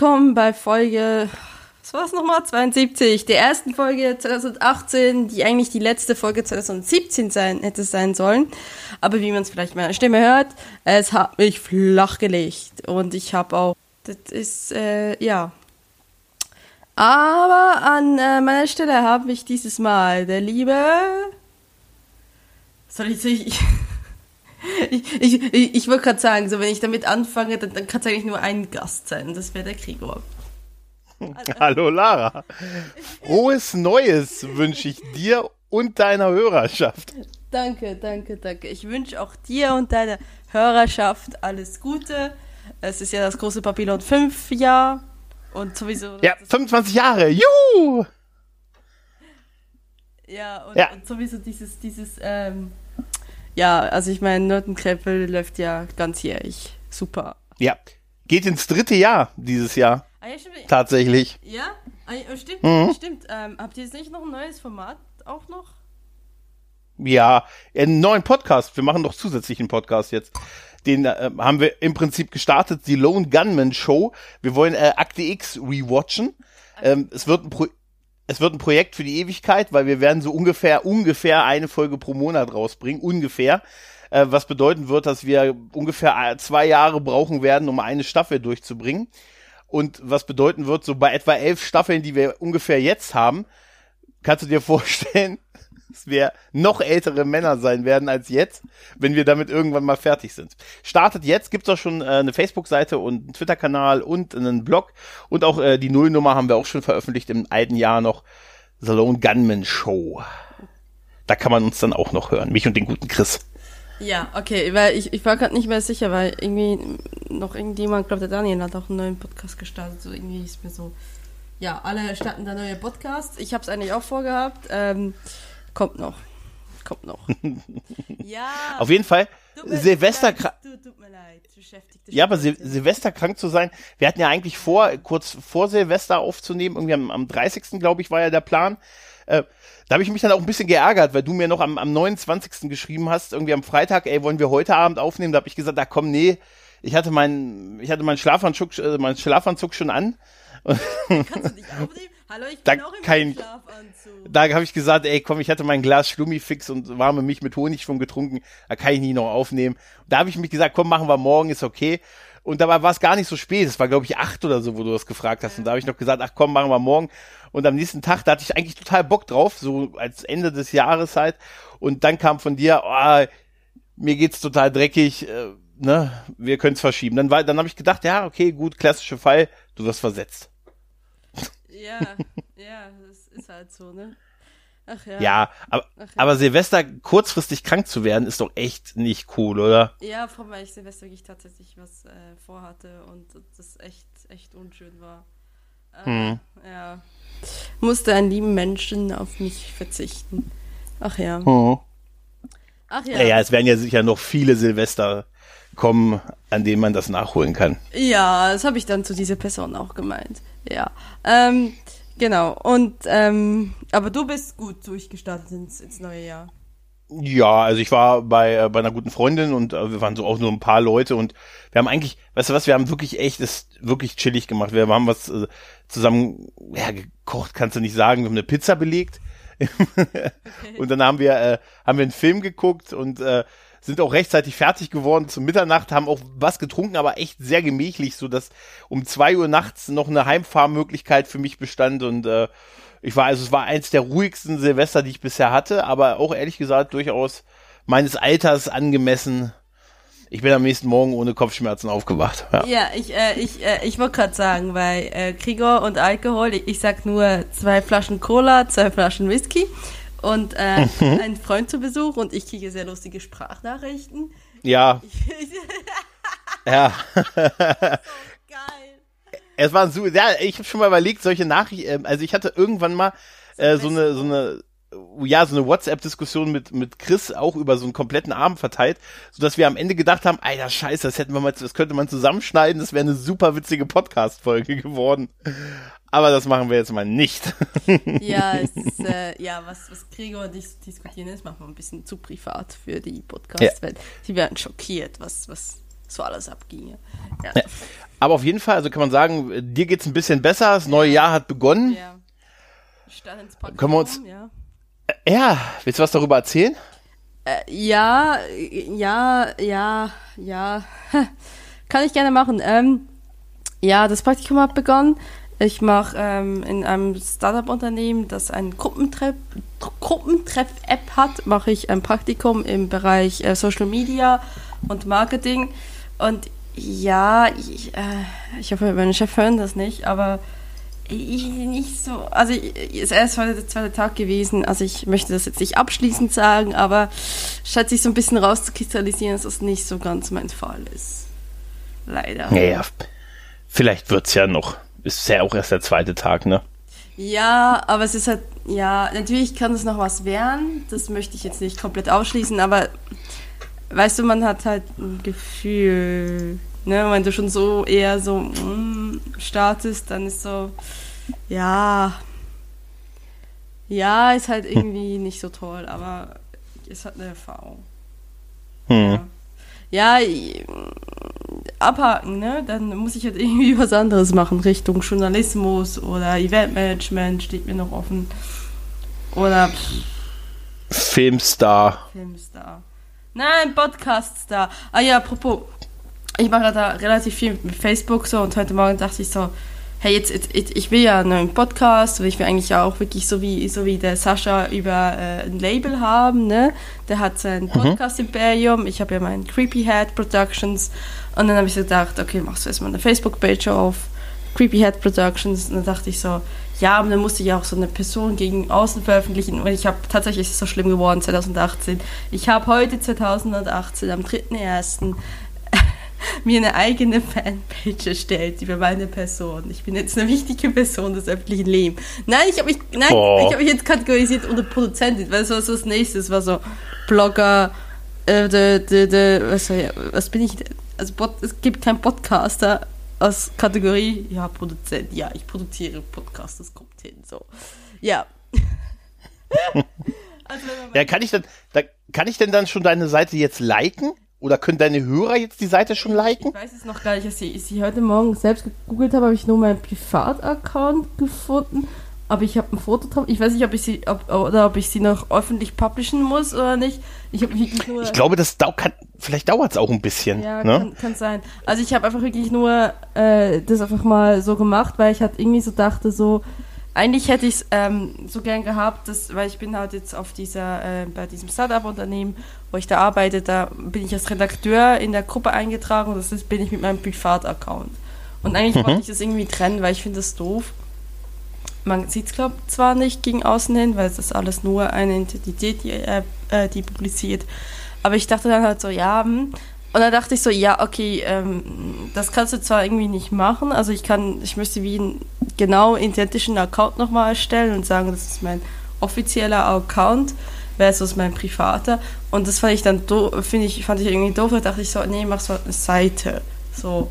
willkommen bei Folge, was war es nochmal? 72, der ersten Folge 2018, die eigentlich die letzte Folge 2017 sein, hätte sein sollen. Aber wie man es vielleicht meiner Stimme hört, es hat mich flachgelegt. Und ich habe auch, das ist, äh, ja. Aber an äh, meiner Stelle habe ich dieses Mal der liebe, soll ich, ich ich, ich, ich, wollte gerade sagen, so wenn ich damit anfange, dann, dann kann es eigentlich nur ein Gast sein. Das wäre der Gregor. Hallo Lara. Frohes Neues wünsche ich dir und deiner Hörerschaft. Danke, danke, danke. Ich wünsche auch dir und deiner Hörerschaft alles Gute. Es ist ja das große Papillon 5 Jahr und sowieso. Ja, 25 Jahre. Juhu! Ja, und, ja. und sowieso dieses, dieses, ähm, ja, also ich meine, Nörtenkrempel läuft ja ganzjährig. Super. Ja, geht ins dritte Jahr dieses Jahr. Ah, ja, stimmt. Tatsächlich. Ja, ah, stimmt, mhm. stimmt. Ähm, habt ihr jetzt nicht noch ein neues Format auch noch? Ja, einen neuen Podcast. Wir machen doch zusätzlich einen Podcast jetzt. Den äh, haben wir im Prinzip gestartet, die Lone Gunman Show. Wir wollen äh, Akte X rewatchen. Ähm, es wird ein Pro es wird ein Projekt für die Ewigkeit, weil wir werden so ungefähr, ungefähr eine Folge pro Monat rausbringen, ungefähr. Äh, was bedeuten wird, dass wir ungefähr zwei Jahre brauchen werden, um eine Staffel durchzubringen. Und was bedeuten wird, so bei etwa elf Staffeln, die wir ungefähr jetzt haben, kannst du dir vorstellen, dass wir noch ältere Männer sein werden als jetzt, wenn wir damit irgendwann mal fertig sind. Startet jetzt, gibt's auch schon äh, eine Facebook-Seite und einen Twitter-Kanal und einen Blog und auch äh, die Nullnummer haben wir auch schon veröffentlicht im alten Jahr noch. Salon Gunman Show. Da kann man uns dann auch noch hören, mich und den guten Chris. Ja, okay, weil ich, ich war gerade nicht mehr sicher, weil irgendwie noch irgendjemand, glaube der Daniel hat auch einen neuen Podcast gestartet, so irgendwie ist mir so, ja, alle starten da neue Podcasts. Ich habe es eigentlich auch vorgehabt. Ähm, Kommt noch. Kommt noch. ja. Auf jeden Fall. Silvester krank. Tut mir leid. Ja, aber Sil Silvester krank zu sein. Wir hatten ja eigentlich vor, kurz vor Silvester aufzunehmen. Irgendwie am, am 30. glaube ich, war ja der Plan. Äh, da habe ich mich dann auch ein bisschen geärgert, weil du mir noch am, am 29. geschrieben hast, irgendwie am Freitag, ey, wollen wir heute Abend aufnehmen? Da habe ich gesagt, da komm, nee, ich hatte meinen, ich hatte meinen Schlafanzug, äh, meinen Schlafanzug schon an. Kannst du dich aufnehmen? Hallo, ich bin da auch im kein, Schlafanzug. Da habe ich gesagt, ey, komm, ich hatte mein Glas Schlummifix und warme mich mit Honig schon getrunken, da kann ich nie noch aufnehmen. Da habe ich mich gesagt, komm, machen wir morgen, ist okay. Und dabei war es gar nicht so spät. Es war, glaube ich, acht oder so, wo du das gefragt hast. Und da habe ich noch gesagt, ach komm, machen wir morgen. Und am nächsten Tag, da hatte ich eigentlich total Bock drauf, so als Ende des Jahres halt. Und dann kam von dir, oh, mir geht's total dreckig, äh, ne, wir können es verschieben. Dann war, dann habe ich gedacht, ja, okay, gut, klassischer Fall, du wirst versetzt. Ja, ja, das ist halt so, ne? Ach ja. Ja, aber, Ach ja. aber Silvester kurzfristig krank zu werden, ist doch echt nicht cool, oder? Ja, vor allem, weil ich Silvester wirklich tatsächlich was äh, vorhatte und das echt, echt unschön war. Äh, hm. Ja. Musste einen lieben Menschen auf mich verzichten. Ach ja. Hm. Ach ja. Ja, ja, es werden ja sicher noch viele Silvester kommen, an denen man das nachholen kann. Ja, das habe ich dann zu dieser Person auch gemeint. Ja. Ähm, genau. Und ähm, aber du bist gut durchgestartet ins, ins neue Jahr. Ja, also ich war bei, äh, bei einer guten Freundin und äh, wir waren so auch nur ein paar Leute und wir haben eigentlich, weißt du was, wir haben wirklich echt, es wirklich chillig gemacht. Wir haben was äh, zusammen, ja, gekocht, kannst du nicht sagen, wir haben eine Pizza belegt. okay. und dann haben wir, äh, haben wir einen Film geguckt und äh, sind auch rechtzeitig fertig geworden zum Mitternacht, haben auch was getrunken, aber echt sehr gemächlich, so dass um zwei Uhr nachts noch eine Heimfahrmöglichkeit für mich bestand und äh, ich war, also es war eins der ruhigsten Silvester, die ich bisher hatte, aber auch ehrlich gesagt durchaus meines Alters angemessen. Ich bin am nächsten Morgen ohne Kopfschmerzen aufgewacht. Ja, ja ich, äh, ich, äh, ich wollte gerade sagen, weil äh, Krieger und Alkohol, ich, ich sag nur zwei Flaschen Cola, zwei Flaschen Whisky und äh, mhm. einen Freund zu Besuch und ich kriege sehr lustige Sprachnachrichten. Ja. ja. so geil. Es war super. Ja, ich habe schon mal überlegt, solche Nachrichten. Äh, also ich hatte irgendwann mal äh, so eine so eine ja, so eine WhatsApp-Diskussion mit, mit Chris auch über so einen kompletten Abend verteilt, so dass wir am Ende gedacht haben, alter Scheiße, das hätten wir mal, das könnte man zusammenschneiden, das wäre eine super witzige Podcast-Folge geworden. Aber das machen wir jetzt mal nicht. ja, es ist, äh, ja, was, was Gregor und ich diskutieren ist, machen wir ein bisschen zu privat für die Podcast-Welt. Ja. Sie werden schockiert, was, was, so alles abginge. Ja. ja. Aber auf jeden Fall, also kann man sagen, dir geht's ein bisschen besser, das neue Jahr hat begonnen. Ja. Start ins Praktikum, Können wir uns. Ja. Äh, ja, willst du was darüber erzählen? Äh, ja, ja, ja, ja. Kann ich gerne machen. Ähm, ja, das Praktikum hat begonnen. Ich mache ähm, in einem Startup-Unternehmen, das ein Gruppentreff-App Gruppentreff hat, mache ich ein Praktikum im Bereich äh, Social Media und Marketing. Und ja, ich, äh, ich hoffe, meine Chef hören das nicht, aber ich nicht so, also es ist heute der zweite Tag gewesen, also ich möchte das jetzt nicht abschließend sagen, aber scheint sich so ein bisschen rauszukristallisieren, dass das nicht so ganz mein Fall ist. Leider. Naja, vielleicht wird es ja noch. Ist ja auch erst der zweite Tag, ne? Ja, aber es ist halt, ja, natürlich kann es noch was werden, das möchte ich jetzt nicht komplett ausschließen, aber weißt du, man hat halt ein Gefühl, ne, wenn du schon so eher so mm, startest, dann ist so, ja, ja, ist halt irgendwie hm. nicht so toll, aber ist halt eine Erfahrung. Hm. Ja, ja abhaken, ne? Dann muss ich halt irgendwie was anderes machen, Richtung Journalismus oder Eventmanagement steht mir noch offen. Oder Filmstar. Filmstar. Nein, Podcaststar. Ah ja, apropos, ich mache da relativ viel mit Facebook so und heute Morgen dachte ich so, hey, jetzt, jetzt, ich will ja einen Podcast, weil ich will eigentlich auch wirklich so wie, so wie der Sascha über äh, ein Label haben, ne? Der hat sein mhm. Podcast-Imperium, ich habe ja mein Creepy Head Productions und dann habe ich so gedacht, okay, machst du erstmal eine Facebook-Page auf, Creepy Head Productions und dann dachte ich so, ja, aber dann musste ich auch so eine Person gegen außen veröffentlichen und ich habe tatsächlich ist es so schlimm geworden 2018. Ich habe heute 2018 am 3.1 mir eine eigene Fanpage erstellt über meine Person. Ich bin jetzt eine wichtige Person des öffentlichen Lebens. Nein, ich habe mich, nein, oh. ich habe mich jetzt kategorisiert unter Produzentin, weil so was das nächste war so Blogger, äh, de, de, de, was, was bin ich? Also es gibt keinen Podcaster aus Kategorie, ja, Produzent, ja, ich produziere Podcasts, das kommt hin, so. Ja. also, ja, kann ich denn, da, kann ich denn dann schon deine Seite jetzt liken? Oder können deine Hörer jetzt die Seite schon liken? Ich weiß es noch gar nicht. Als ich sie heute Morgen selbst gegoogelt habe, habe ich nur meinen Privataccount gefunden. Aber ich habe ein Foto drauf. Ich weiß nicht, ob ich sie ob, oder ob ich sie noch öffentlich publishen muss oder nicht. Ich, hab nur, ich glaube, das dau kann, vielleicht dauert es auch ein bisschen. Ja, ne? kann, kann sein. Also ich habe einfach wirklich nur äh, das einfach mal so gemacht, weil ich halt irgendwie so dachte, so, eigentlich hätte ich es ähm, so gern gehabt, dass, weil ich bin halt jetzt auf dieser, äh, bei diesem Startup-Unternehmen, wo ich da arbeite, da bin ich als Redakteur in der Gruppe eingetragen und das ist, bin ich mit meinem Privat-Account. Und eigentlich mhm. wollte ich das irgendwie trennen, weil ich finde das doof. Man sieht es, glaube ich, zwar nicht gegen außen hin, weil es ist alles nur eine Identität, die, äh, äh, die publiziert. Aber ich dachte dann halt so, ja, hm, und dann dachte ich so, ja, okay, ähm, das kannst du zwar irgendwie nicht machen, also ich kann, ich müsste wie einen genau identischen Account nochmal erstellen und sagen, das ist mein offizieller Account versus mein privater. Und das fand ich dann finde ich, fand ich irgendwie doof, da dachte ich so, nee, mach so eine Seite. So.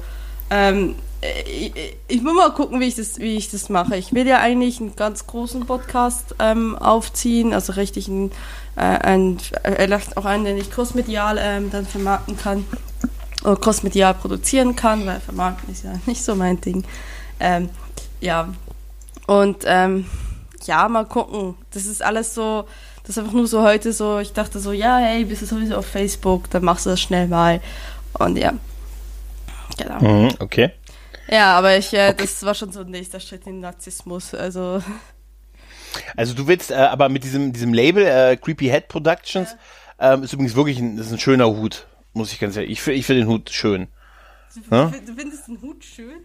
Ähm, ich, ich, muss mal gucken, wie ich, das, wie ich das mache. Ich will ja eigentlich einen ganz großen Podcast ähm, aufziehen, also richtig einen äh, ein, vielleicht auch einen, den ich crossmedial ähm, dann vermarkten kann oder crossmedial produzieren kann, weil vermarkten ist ja nicht so mein Ding. Ähm, ja, und ähm, ja, mal gucken. Das ist alles so, das ist einfach nur so heute so, ich dachte so, ja, hey, bist du sowieso auf Facebook, dann machst du das schnell mal. Und ja, genau. Mhm, okay. Ja, aber ich, äh, okay. das war schon so ein nächster Schritt in Narzissmus, also also du willst äh, aber mit diesem, diesem Label, äh, Creepy Head Productions, ja. ähm, ist übrigens wirklich ein, ist ein schöner Hut, muss ich ganz ehrlich. Ich, ich finde den Hut schön. Du, ja? du findest den Hut schön?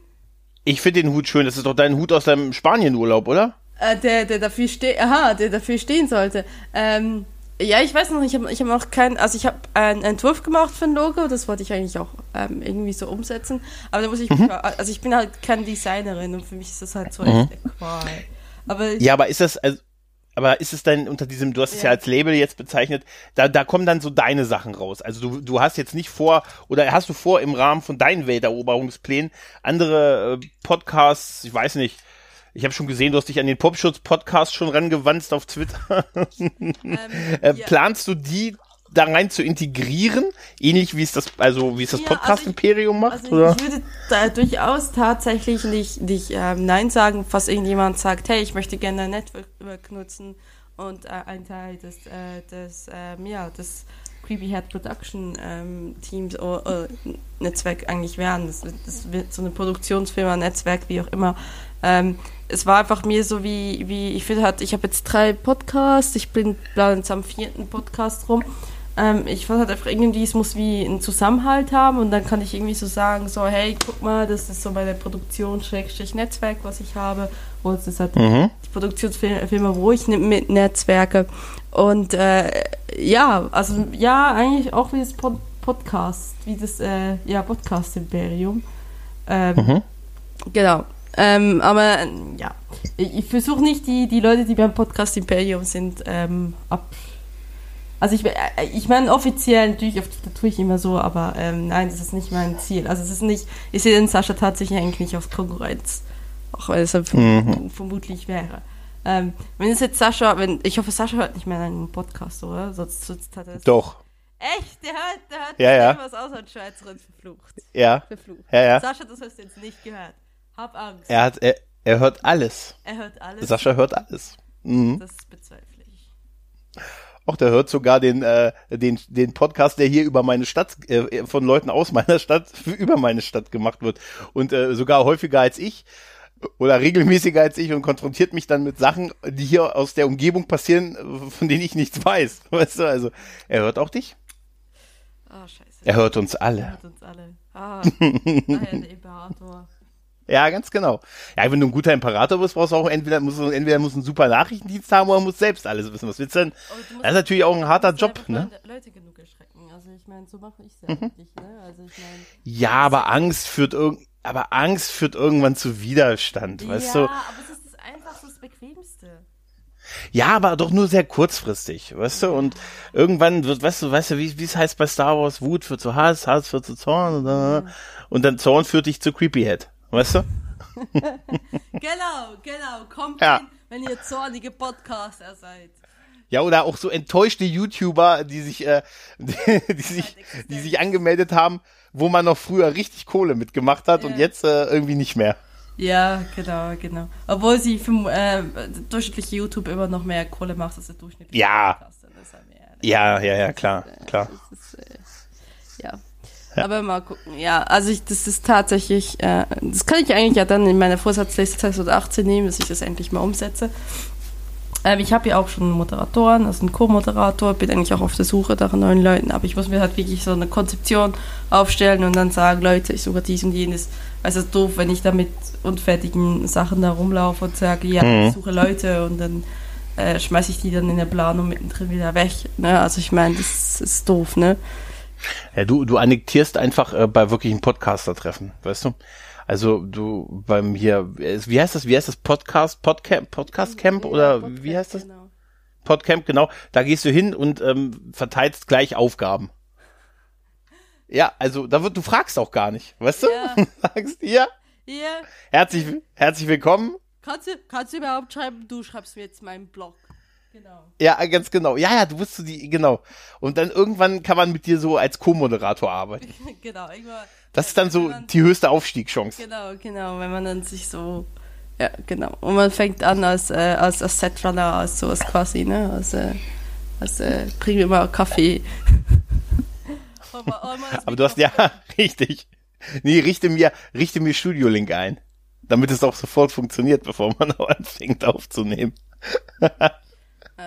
Ich finde den Hut schön. Das ist doch dein Hut aus deinem Spanienurlaub, oder? Äh, der, der dafür steht, aha, der dafür stehen sollte. Ähm, ja, ich weiß noch, ich habe ich hab auch keinen, also ich habe einen Entwurf gemacht für ein Logo, das wollte ich eigentlich auch ähm, irgendwie so umsetzen, aber da muss ich, mhm. also ich bin halt keine Designerin und für mich ist das halt so mhm. echt eine Qual. Aber ja, aber ist das, also, aber ist es denn unter diesem, du hast es ja. ja, als Label jetzt bezeichnet, da, da kommen dann so deine Sachen raus. Also du, du hast jetzt nicht vor, oder hast du vor, im Rahmen von deinen Welteroberungsplänen andere äh, Podcasts, ich weiß nicht, ich habe schon gesehen, du hast dich an den Popschutz-Podcast schon rangewanzt auf Twitter. Ähm, äh, ja. Planst du die da rein zu integrieren, ähnlich wie es das, also wie es das ja, Podcast-Imperium also macht? Also oder? Ich würde da durchaus tatsächlich nicht, nicht ähm, Nein sagen, falls irgendjemand sagt, hey, ich möchte gerne ein Network nutzen und äh, ein Teil des, äh, des ähm, ja, des Creepy Head Production ähm, Teams oder äh, Netzwerk eigentlich werden. Das, das, wird so eine Produktionsfirma, Netzwerk, wie auch immer. Ähm, es war einfach mir so wie, wie ich finde halt, ich habe jetzt drei Podcasts, ich bin jetzt am vierten Podcast rum. Ähm, ich fand halt einfach irgendwie, es muss wie einen Zusammenhalt haben und dann kann ich irgendwie so sagen, so, hey, guck mal, das ist so meine Produktion-Netzwerk, was ich habe. Und das ist halt mhm. die Produktionsfirma, wo ich mit Netzwerke. Und äh, ja, also ja, eigentlich auch wie das Pod Podcast, wie das äh, ja, Podcast-Imperium. Ähm, mhm. Genau. Ähm, aber ja, ich, ich versuche nicht die, die Leute, die beim Podcast Imperium sind, ähm, ab. Also ich, äh, ich meine offiziell natürlich, oft, das tue ich immer so, aber ähm, nein, das ist nicht mein Ziel. Also es ist nicht, ich sehe den Sascha tatsächlich eigentlich nicht auf Konkurrenz, auch weil es halt mhm. vermutlich wäre. Ähm, wenn es jetzt Sascha, wenn, ich hoffe, Sascha hört nicht mehr einen Podcast, oder? Sonst, sonst hat er Doch. Echt? Der hört, der hört ja, ja. was aus als Schweizerin verflucht. Ja. Verflucht. Ja, ja. Sascha, das hast du jetzt nicht gehört. Hab Angst. Er hat, er, er hört alles. Er hört alles. Sascha hört alles. Mhm. Das bezweifle ich. Auch der hört sogar den, äh, den, den Podcast, der hier über meine Stadt, äh, von Leuten aus meiner Stadt, über meine Stadt gemacht wird. Und äh, sogar häufiger als ich oder regelmäßiger als ich und konfrontiert mich dann mit Sachen, die hier aus der Umgebung passieren, von denen ich nichts weiß. Weißt du, also er hört auch dich. Oh, scheiße. Er hört uns alle. Er hört uns alle. Ah, der Imperator. Ja, ganz genau. Ja, wenn du ein guter Imperator bist, brauchst du auch entweder muss entweder muss ein super Nachrichtendienst haben oder muss selbst alles wissen. Was willst du denn? Das ist natürlich auch ein harter Job, ne? Leute genug erschrecken. Also ich meine, so mache ich es ja mhm. nicht, ne? Also ich meine. Ja, aber Angst führt irgend aber Angst führt irgendwann zu Widerstand, weißt ja, du? Ja, aber es ist das einfach das Bequemste. Ja, aber doch nur sehr kurzfristig, weißt du? Und irgendwann wird, weißt du, weißt du, wie, es heißt bei Star Wars, Wut führt zu Hass, Hass führt zu Zorn, und dann Zorn führt dich zu Creepyhead, weißt du? genau, genau, kommt ja. hin, wenn ihr zornige Podcaster seid. Ja, oder auch so enttäuschte YouTuber, die sich, äh, die, die sich, die sich angemeldet haben, wo man noch früher richtig Kohle mitgemacht hat ja. und jetzt äh, irgendwie nicht mehr. Ja, genau, genau. Obwohl sie für äh, durchschnittliche YouTube immer noch mehr Kohle macht als der durchschnittliche ja. Podcaster. Ja, ja, ja, klar, ist, klar. Ist, äh, ja. Ja. Aber mal gucken. Ja, also ich, das ist tatsächlich, äh, das kann ich eigentlich ja dann in meiner Vorsatzliste 2018 nehmen, dass ich das endlich mal umsetze. Ähm, ich habe ja auch schon Moderatoren, also einen Co-Moderator, bin eigentlich auch auf der Suche nach neuen Leuten, aber ich muss mir halt wirklich so eine Konzeption aufstellen und dann sagen, Leute, ich suche dies und jenes. Also es ist doof, wenn ich da mit unfertigen Sachen da rumlaufe und sage, ja, mhm. ich suche Leute und dann äh, schmeiße ich die dann in der Planung mittendrin wieder weg. Ne? Also ich meine, das ist doof, ne? Ja, du, du annektierst einfach äh, bei wirklichen Podcaster-Treffen, weißt du? Also du beim hier, wie heißt das, wie heißt das Podcast, Podcamp, Podcast Camp oder Podcast, wie heißt das? Genau. Podcamp, genau. Da gehst du hin und ähm, verteilst gleich Aufgaben. Ja, also da wird, du fragst auch gar nicht, weißt du? Ja. Sagst hier. Ja. Herzlich, herzlich willkommen. Kannst du, kannst du überhaupt schreiben, du schreibst mir jetzt meinen Blog. Genau. Ja, ganz genau. Ja, ja, du bist so die, genau. Und dann irgendwann kann man mit dir so als Co-Moderator arbeiten. genau, irgendwann das ist dann so man, die höchste Aufstiegschance. Genau, genau, wenn man dann sich so, ja, genau. Und man fängt an als, äh, als, als Setrunner, als sowas quasi, ne, als, äh, als äh, bring mir mal Kaffee. Aber du hast, ja, richtig. Nee, richte mir, richte mir Studio-Link ein. Damit es auch sofort funktioniert, bevor man anfängt aufzunehmen.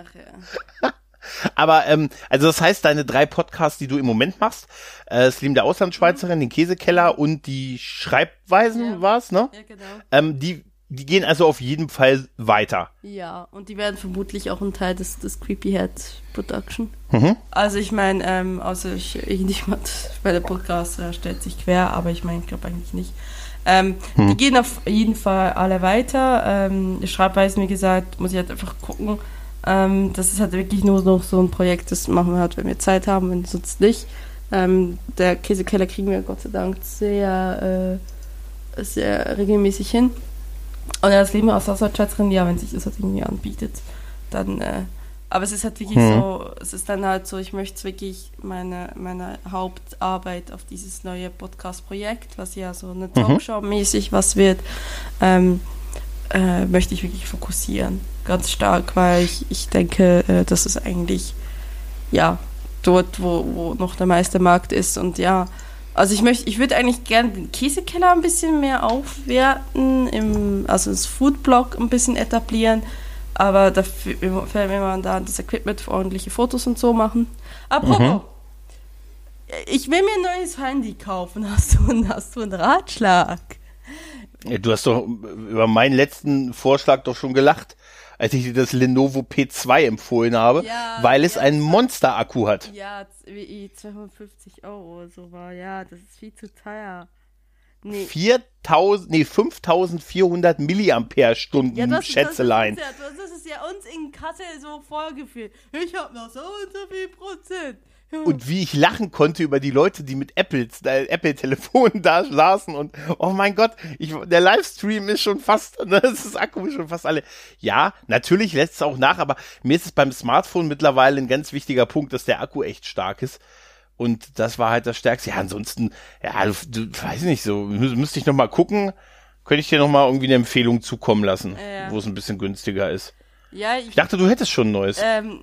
Ach ja. Aber ähm, also das heißt, deine drei Podcasts, die du im Moment machst, äh, Leben der Auslandsschweizerin, mhm. den Käsekeller und die Schreibweisen ja. war's, ne? Ja, genau. Ähm, die die gehen also auf jeden Fall weiter. Ja, und die werden vermutlich auch ein Teil des, des Creepy Head Production. Mhm. Also ich meine, ähm, außer ich, irgendjemand bei der Podcast äh, stellt sich quer, aber ich meine, ich glaube eigentlich nicht. Ähm, mhm. Die gehen auf jeden Fall alle weiter. Ähm, Schreibweisen, wie gesagt, muss ich halt einfach gucken, ähm, das ist halt wirklich nur noch so ein Projekt, das machen wir halt, wenn wir Zeit haben, wenn sonst nicht. Ähm, der Käsekeller kriegen wir Gott sei Dank sehr, äh, sehr regelmäßig hin. Und das Leben aus Auslandschweizerin, ja, wenn sich das halt irgendwie anbietet, dann, äh, Aber es ist halt wirklich mhm. so, es ist dann halt so, ich möchte wirklich meine, meine Hauptarbeit auf dieses neue Podcast-Projekt, was ja so eine mhm. Talkshow-mäßig was wird, ähm, äh, möchte ich wirklich fokussieren. Ganz stark, weil ich, ich denke, äh, das ist eigentlich, ja, dort, wo, wo noch der meiste Markt ist und ja, also ich möchte, ich würde eigentlich gerne den Käsekeller ein bisschen mehr aufwerten, im, also das Foodblog ein bisschen etablieren, aber dafür will man da das Equipment für ordentliche Fotos und so machen. Apropos, mhm. ich will mir ein neues Handy kaufen. Hast du, hast du einen Ratschlag? Du hast doch über meinen letzten Vorschlag doch schon gelacht als ich dir das Lenovo P2 empfohlen habe, ja, weil es ja, einen Monster-Akku hat. Ja, wie 250 Euro, so war, ja, das ist viel zu teuer. Nee. 4000, nee, 5400 Milliampere-Stunden, ja, Schätzelein. Das ist, ja, das ist ja uns in Kassel so vorgeführt. Ich hab noch so und so viel Prozent. Und wie ich lachen konnte über die Leute, die mit Apples, äh, Apple-Telefonen da saßen und oh mein Gott, ich, der Livestream ist schon fast, ne, das ist Akku ist schon fast alle. Ja, natürlich lässt es auch nach, aber mir ist es beim Smartphone mittlerweile ein ganz wichtiger Punkt, dass der Akku echt stark ist. Und das war halt das Stärkste. Ja, ansonsten, ja, du, du weiß nicht, so, müsste ich noch mal gucken. Könnte ich dir noch mal irgendwie eine Empfehlung zukommen lassen, ja. wo es ein bisschen günstiger ist. Ja, ich, ich, dachte, du hättest schon ein neues. Ähm,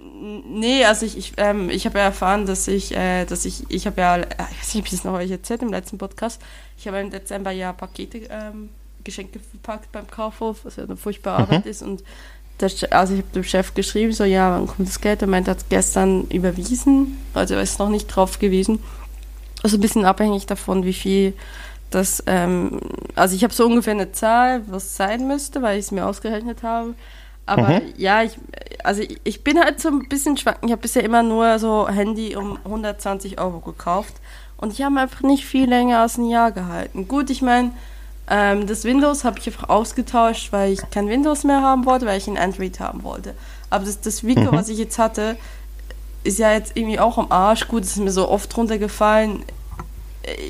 nee, also ich, ich, ähm, ich habe ja erfahren, dass ich, äh, dass ich, ich habe ja, äh, ich weiß nicht, ob ich das noch euch erzählt im letzten Podcast, ich habe im Dezember ja Pakete, ähm, Geschenke verpackt beim Kaufhof, was ja eine furchtbare mhm. Arbeit ist und der, also ich habe dem Chef geschrieben, so ja, wann kommt das Geld? Er meint, er hat gestern überwiesen, also er ist noch nicht drauf gewesen. Also ein bisschen abhängig davon, wie viel das, ähm, also ich habe so ungefähr eine Zahl, was sein müsste, weil ich es mir ausgerechnet habe. Aber mhm. ja, ich, also ich, ich, bin halt so ein bisschen schwankend. Ich habe bisher immer nur so Handy um 120 Euro gekauft. Und ich habe einfach nicht viel länger als ein Jahr gehalten. Gut, ich meine, ähm, das Windows habe ich einfach ausgetauscht, weil ich kein Windows mehr haben wollte, weil ich ein Android haben wollte. Aber das, das Vico, mhm. was ich jetzt hatte, ist ja jetzt irgendwie auch am Arsch. Gut, es ist mir so oft runtergefallen.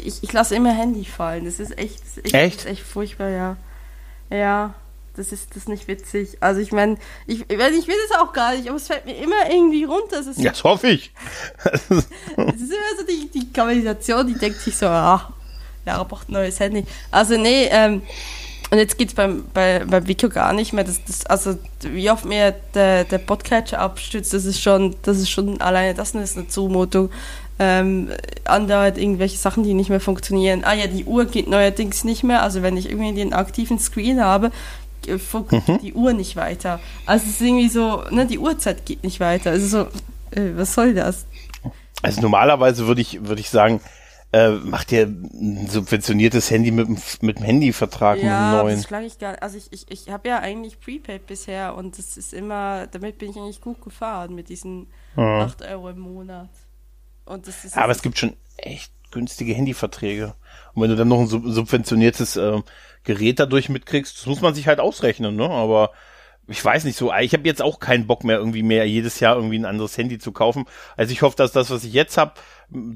Ich, ich lasse immer Handy fallen. Das ist echt, das ist echt, echt? Das ist echt furchtbar, ja. Ja. Das ist das ist nicht witzig. Also ich meine, ich, ich, ich will das auch gar nicht, aber es fällt mir immer irgendwie runter. Das, ja, das hoffe ich. das ist immer so die, die Kanalisation, die denkt sich so, ah, Lara braucht ein neues Handy. Also nee, ähm, und jetzt geht es beim, bei, beim Vico gar nicht mehr. Das, das, also wie oft mir der, der Podcatcher abstützt, das ist schon, das ist schon alleine, das ist eine Zumutung. Ähm, andauert irgendwelche Sachen, die nicht mehr funktionieren. Ah ja, die Uhr geht neuerdings nicht mehr. Also wenn ich irgendwie den aktiven Screen habe, funkt mhm. die Uhr nicht weiter. Also es ist irgendwie so, ne, die Uhrzeit geht nicht weiter. Also so, äh, was soll das? Also normalerweise würde ich, würde ich sagen, äh, macht ihr ein subventioniertes Handy mit, mit einem Handyvertrag ja, mit einem neuen? das schlage ich gar Also ich, ich, ich habe ja eigentlich Prepaid bisher und das ist immer, damit bin ich eigentlich gut gefahren mit diesen mhm. 8 Euro im Monat. Und das ist Aber es gibt schon echt günstige Handyverträge. Und wenn du dann noch ein subventioniertes äh, Gerät dadurch mitkriegst, das muss man sich halt ausrechnen, ne? Aber ich weiß nicht so, ich habe jetzt auch keinen Bock mehr irgendwie mehr jedes Jahr irgendwie ein anderes Handy zu kaufen. Also ich hoffe, dass das, was ich jetzt habe,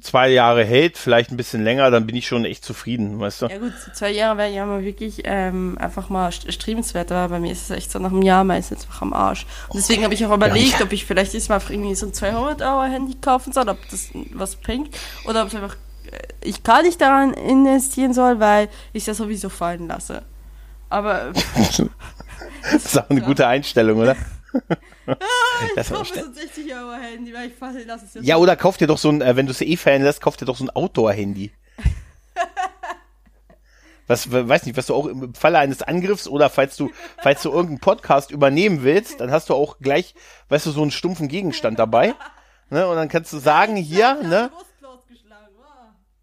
zwei Jahre hält, vielleicht ein bisschen länger, dann bin ich schon echt zufrieden, weißt du? Ja gut, zwei Jahre wäre ja mal wirklich ähm, einfach mal strebenswert, aber bei mir ist es echt so nach einem Jahr meistens einfach am Arsch. Und deswegen habe ich auch überlegt, ob ich vielleicht diesmal irgendwie so ein 200 Euro Handy kaufen soll, ob das was bringt oder ob es einfach ich gar nicht daran investieren soll, weil ich das sowieso fallen lasse. Aber. das ist auch eine gute Einstellung, oder? Ah, ich kaufe so ein 60 Euro Handy, weil ich fallen lasse es ja. Ja, oder kauf dir doch so ein, äh, wenn du es eh fallen lässt, kauf dir doch so ein Outdoor-Handy. was, weiß nicht, was du auch im Falle eines Angriffs oder falls du, falls du irgendeinen Podcast übernehmen willst, dann hast du auch gleich, weißt du, so einen stumpfen Gegenstand dabei. Ne? Und dann kannst du sagen, hier, ne?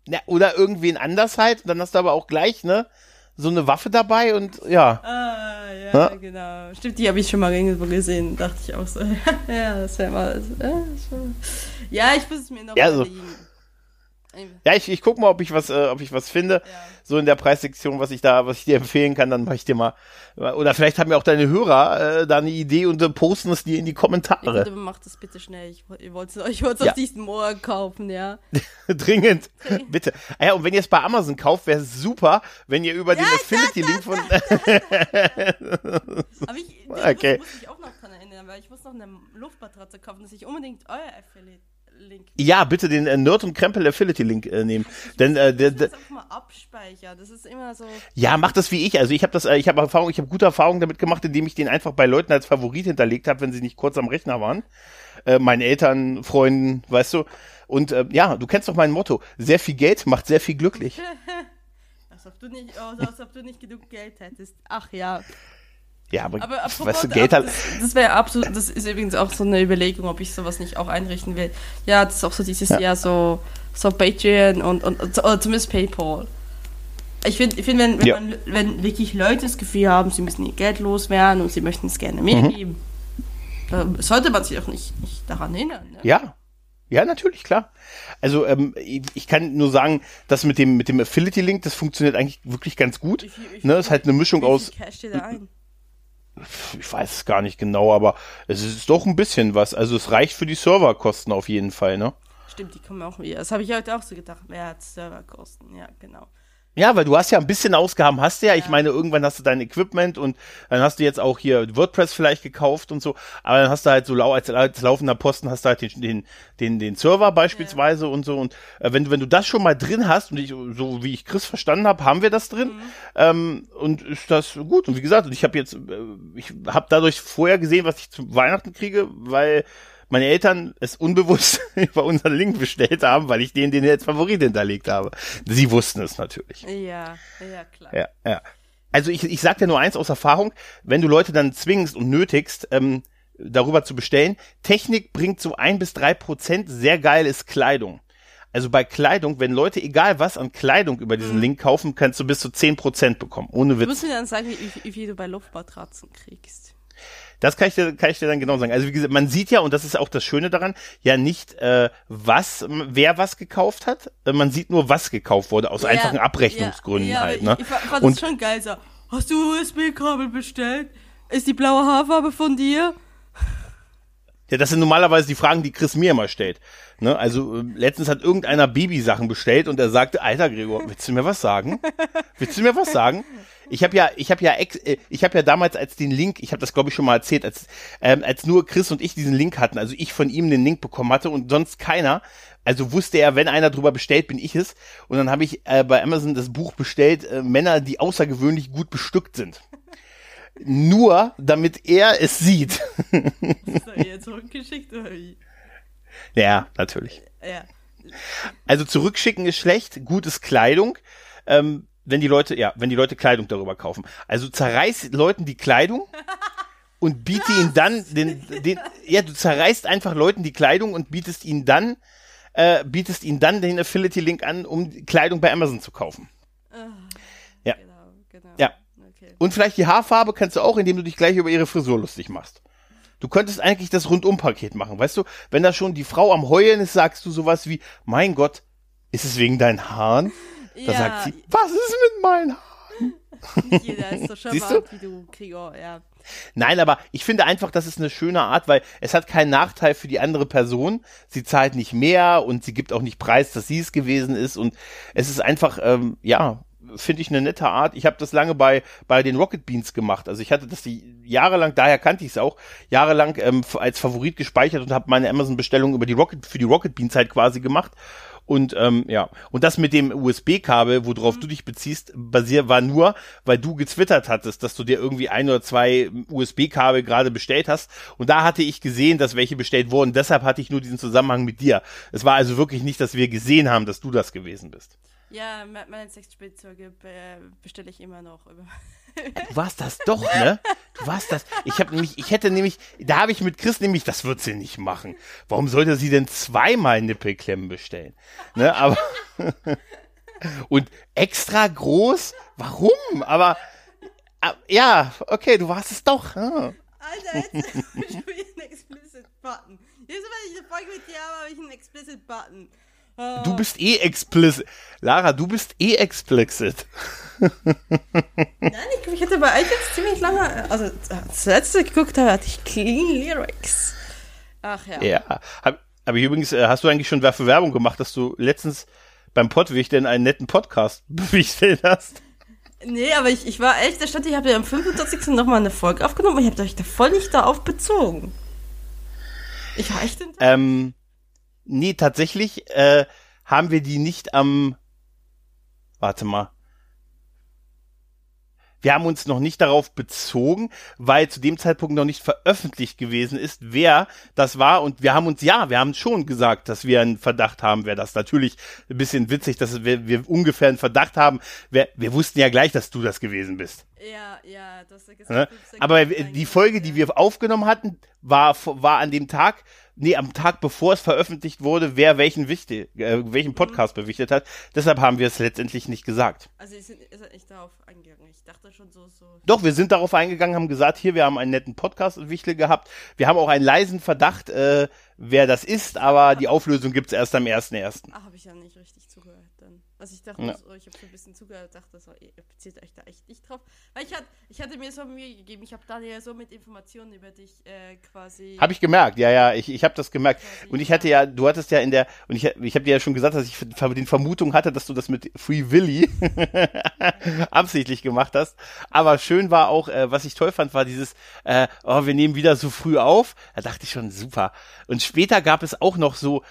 Ja, oder irgendwen anders halt. Und dann hast du aber auch gleich, ne, so eine Waffe dabei und ja. Ah, ja, ja? genau. Stimmt, die habe ich schon mal irgendwo gesehen, dachte ich auch so. ja, das wäre mal. Ja, ich muss es mir noch ja, also, Ja, ich, ich guck mal, ob ich was, äh, ob ich was finde, ja. so in der Preissektion, was ich da, was ich dir empfehlen kann, dann mache ich dir mal. Oder vielleicht haben ja auch deine Hörer äh, da eine Idee und äh, posten es dir in die Kommentare. Ja, bitte macht das bitte schnell. Ich, ich wollte es ich ja. auf diesen Morgen kaufen, ja. Dringend. bitte. Ah ja, und wenn ihr es bei Amazon kauft, wäre es super, wenn ihr über ja, den Affinity-Link von. Aber ich, okay. muss ich auch noch dran erinnern, weil ich muss noch eine Luftmatratze kaufen, dass ich unbedingt euer Affiliate Link. Ja, bitte den äh, Nerd und Krempel Affiliate Link äh, nehmen. Denn äh, der, der, das auch mal abspeichern. Das ist immer so. Ja, mach das wie ich. Also ich habe das, äh, ich habe Erfahrung, ich habe gute Erfahrungen damit gemacht, indem ich den einfach bei Leuten als Favorit hinterlegt habe, wenn sie nicht kurz am Rechner waren. Äh, meinen Eltern, Freunden, weißt du. Und äh, ja, du kennst doch mein Motto: Sehr viel Geld macht sehr viel glücklich. als ob du nicht, als ob du nicht genug Geld hättest. Ach ja. Ja, aber, aber weißt du, Geld hat. Das, das wäre absolut, das ist übrigens auch so eine Überlegung, ob ich sowas nicht auch einrichten will. Ja, das ist auch so dieses ja. Jahr so, so Patreon und, und, oder zumindest PayPal. Ich finde, ich find, wenn, wenn, ja. man, wenn wirklich Leute das Gefühl haben, sie müssen ihr Geld loswerden und sie möchten es gerne mehr mhm. sollte man sich auch nicht, nicht daran erinnern. Ne? Ja. Ja, natürlich, klar. Also ähm, ich, kann nur sagen, dass mit dem mit dem Affiliate Link, das funktioniert eigentlich wirklich ganz gut. Ich, ich, ne, ist halt eine Mischung aus. Cash dir da ein? Ich weiß es gar nicht genau, aber es ist doch ein bisschen was. Also es reicht für die Serverkosten auf jeden Fall, ne? Stimmt, die kommen auch wieder. Das habe ich heute auch so gedacht. Wer hat Serverkosten? Ja, genau. Ja, weil du hast ja ein bisschen Ausgaben, hast du ja. ja. Ich meine, irgendwann hast du dein Equipment und dann hast du jetzt auch hier WordPress vielleicht gekauft und so. Aber dann hast du halt so lau als, als laufender Posten hast du halt den, den, den, den Server beispielsweise ja. und so. Und äh, wenn du, wenn du das schon mal drin hast und ich, so wie ich Chris verstanden habe, haben wir das drin. Mhm. Ähm, und ist das gut. Und wie gesagt, ich habe jetzt, äh, ich habe dadurch vorher gesehen, was ich zu Weihnachten kriege, weil meine Eltern es unbewusst über unseren Link bestellt haben, weil ich den, den als Favorit hinterlegt habe. Sie wussten es natürlich. Ja, ja, klar. Ja, ja. Also ich, ich sag dir nur eins aus Erfahrung, wenn du Leute dann zwingst und nötigst, ähm, darüber zu bestellen, Technik bringt so ein bis drei Prozent, sehr geil ist Kleidung. Also bei Kleidung, wenn Leute egal was an Kleidung über diesen mhm. Link kaufen, kannst du bis zu zehn Prozent bekommen, ohne Witz. Du musst mir dann sagen, wie, wie viel du bei Luftmatratzen kriegst. Das kann ich dir, kann ich dir dann genau sagen. Also wie gesagt, man sieht ja, und das ist auch das Schöne daran, ja nicht, äh, was, wer was gekauft hat. Äh, man sieht nur, was gekauft wurde, aus ja, einfachen Abrechnungsgründen ja, ja, halt. Ne? Ich, ich fand und, das schon geil. So, hast du USB-Kabel bestellt? Ist die blaue Haarfarbe von dir? Ja, das sind normalerweise die Fragen, die Chris mir immer stellt. Ne? Also äh, letztens hat irgendeiner Babysachen bestellt und er sagte, Alter Gregor, willst du mir was sagen? willst du mir was sagen? Ich habe ja, ich habe ja, äh, ich habe ja damals als den Link, ich habe das glaube ich schon mal erzählt, als ähm, als nur Chris und ich diesen Link hatten, also ich von ihm den Link bekommen hatte und sonst keiner. Also wusste er, wenn einer drüber bestellt, bin ich es. Und dann habe ich äh, bei Amazon das Buch bestellt, äh, Männer, die außergewöhnlich gut bestückt sind. Nur, damit er es sieht. Ist er zurückgeschickt oder wie? Ja, natürlich. Ja. Also zurückschicken ist schlecht, gut ist Kleidung. Ähm, wenn die Leute, ja, wenn die Leute Kleidung darüber kaufen. Also zerreiß Leuten die Kleidung und biete ihnen dann den, den, ja, du zerreißt einfach Leuten die Kleidung und bietest ihnen dann, äh, bietest ihnen dann den Affiliate-Link an, um Kleidung bei Amazon zu kaufen. Oh, ja. Genau, genau. Ja. Okay. Und vielleicht die Haarfarbe kannst du auch, indem du dich gleich über ihre Frisur lustig machst. Du könntest eigentlich das Rundum-Paket machen, weißt du? Wenn da schon die Frau am Heulen ist, sagst du sowas wie, mein Gott, ist es wegen deinen Haaren? Da ja. sagt sie, was ist mit meinen Haaren? Nicht jeder ist so charmant wie du, Gregor, ja. Nein, aber ich finde einfach, das ist eine schöne Art, weil es hat keinen Nachteil für die andere Person. Sie zahlt nicht mehr und sie gibt auch nicht preis, dass sie es gewesen ist. Und es ist einfach, ähm, ja, finde ich eine nette Art. Ich habe das lange bei bei den Rocket Beans gemacht. Also ich hatte das die jahrelang, daher kannte ich es auch, jahrelang ähm, als Favorit gespeichert und habe meine Amazon-Bestellung über die Rocket für die Rocket Beans halt quasi gemacht. Und ähm, ja, und das mit dem USB-Kabel, worauf mhm. du dich beziehst, basiert war nur, weil du gezwittert hattest, dass du dir irgendwie ein oder zwei USB-Kabel gerade bestellt hast. Und da hatte ich gesehen, dass welche bestellt wurden. Deshalb hatte ich nur diesen Zusammenhang mit dir. Es war also wirklich nicht, dass wir gesehen haben, dass du das gewesen bist. Ja, meine Sexspielzeuge bestelle ich immer noch. Du warst das doch, ne? Du warst das. Ich habe nämlich, ich hätte nämlich, da habe ich mit Chris nämlich, das wird sie nicht machen. Warum sollte sie denn zweimal Nippelklemmen bestellen? Ne, aber und extra groß? Warum? Aber ja, okay, du warst es doch. Ja. Alter, jetzt habe ich einen Explicit Button. Jedes Mal, wenn ich eine Folge mit dir habe, habe ich einen Explicit Button. Du bist eh explicit. Lara, du bist eh explicit. Nein, ich, ich hatte bei iTunes ziemlich lange, also das letzte geguckt habe, hatte ich Clean Lyrics. Ach ja. Ja, hab, aber übrigens, äh, hast du eigentlich schon dafür Werbung gemacht, dass du letztens beim Pottwichteln einen netten Podcast bewichtet hast? Nee, aber ich, ich war echt erstaunt, ich habe ja am 25. nochmal eine Folge aufgenommen und ich habe euch da voll nicht darauf bezogen. Ich war echt enttäuscht. Ähm, nee, tatsächlich äh, haben wir die nicht am warte mal, wir haben uns noch nicht darauf bezogen, weil zu dem Zeitpunkt noch nicht veröffentlicht gewesen ist, wer das war. Und wir haben uns, ja, wir haben schon gesagt, dass wir einen Verdacht haben, wer das. Natürlich ein bisschen witzig, dass wir, wir ungefähr einen Verdacht haben. Wir, wir wussten ja gleich, dass du das gewesen bist. Ja, ja, das ist ja? Aber die Folge, die wir aufgenommen hatten, war, war an dem Tag, nee, am Tag bevor es veröffentlicht wurde, wer welchen, wichtig, äh, welchen. Podcast mhm. bewichtet hat. Deshalb haben wir es letztendlich nicht gesagt. Also, ist, ist nicht darauf eingegangen. Ich dachte schon so, so. Doch, wir sind darauf eingegangen, haben gesagt, hier, wir haben einen netten Podcast-Wichtel gehabt. Wir haben auch einen leisen Verdacht, äh, wer das ist, aber die Auflösung gibt es erst am 1.1. Ach, habe ich ja nicht richtig zugehört Also ich dachte, ja. so, ich habe so ein bisschen zugehört, dachte so, ihr bezieht euch da echt nicht drauf. Weil ich, hat, ich hatte mir so Mühe gegeben, ich habe Daniel so mit Informationen über dich äh, quasi. Habe ich gemerkt, ja, ja, ich, ich habe das gemerkt. Quasi, und ich hatte ja, du hattest ja in der, und ich, ich habe dir ja schon gesagt, dass ich die Vermutung hatte, dass du das mit Free Willy absichtlich gemacht hast. Aber schön war auch, äh, was ich toll fand, war dieses, äh, oh, wir nehmen wieder so früh auf. Da dachte ich schon, super. Und später gab es auch noch so,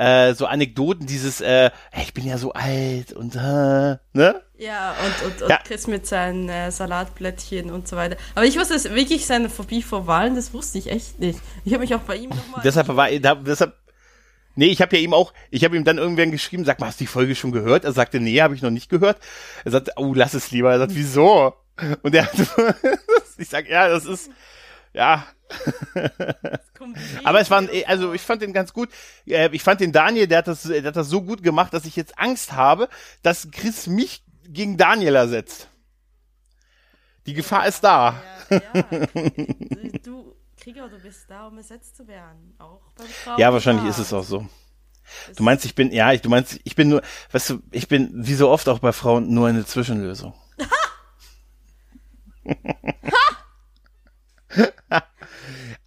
äh, so Anekdoten, dieses, äh, ich bin ja so alt und, äh, ne? Ja, und, und, und ja. Chris mit seinen äh, Salatblättchen und so weiter. Aber ich wusste es wirklich seine Phobie vor Wahlen, das wusste ich echt nicht. Ich habe mich auch bei ihm nochmal. deshalb war, da, deshalb, Nee, ich habe ja ihm auch, ich habe ihm dann irgendwann geschrieben, sag mal, hast du die Folge schon gehört? Er sagte, nee, habe ich noch nicht gehört. Er sagt, oh, lass es lieber. Er sagt, wieso? Und er hat, ich sag, ja, das ist, ja, aber es waren, also ich fand den ganz gut. Äh, ich fand den Daniel, der hat das, der hat das so gut gemacht, dass ich jetzt Angst habe, dass Chris mich gegen Daniel ersetzt. Die Gefahr ist da. Ja, ja. Du, Krieger, du bist da, um ersetzt zu werden. Auch beim Frauen Ja, wahrscheinlich ist es auch so. Du meinst, ich bin, ja, ich, du meinst, ich bin nur, weißt du, ich bin wie so oft auch bei Frauen nur eine Zwischenlösung.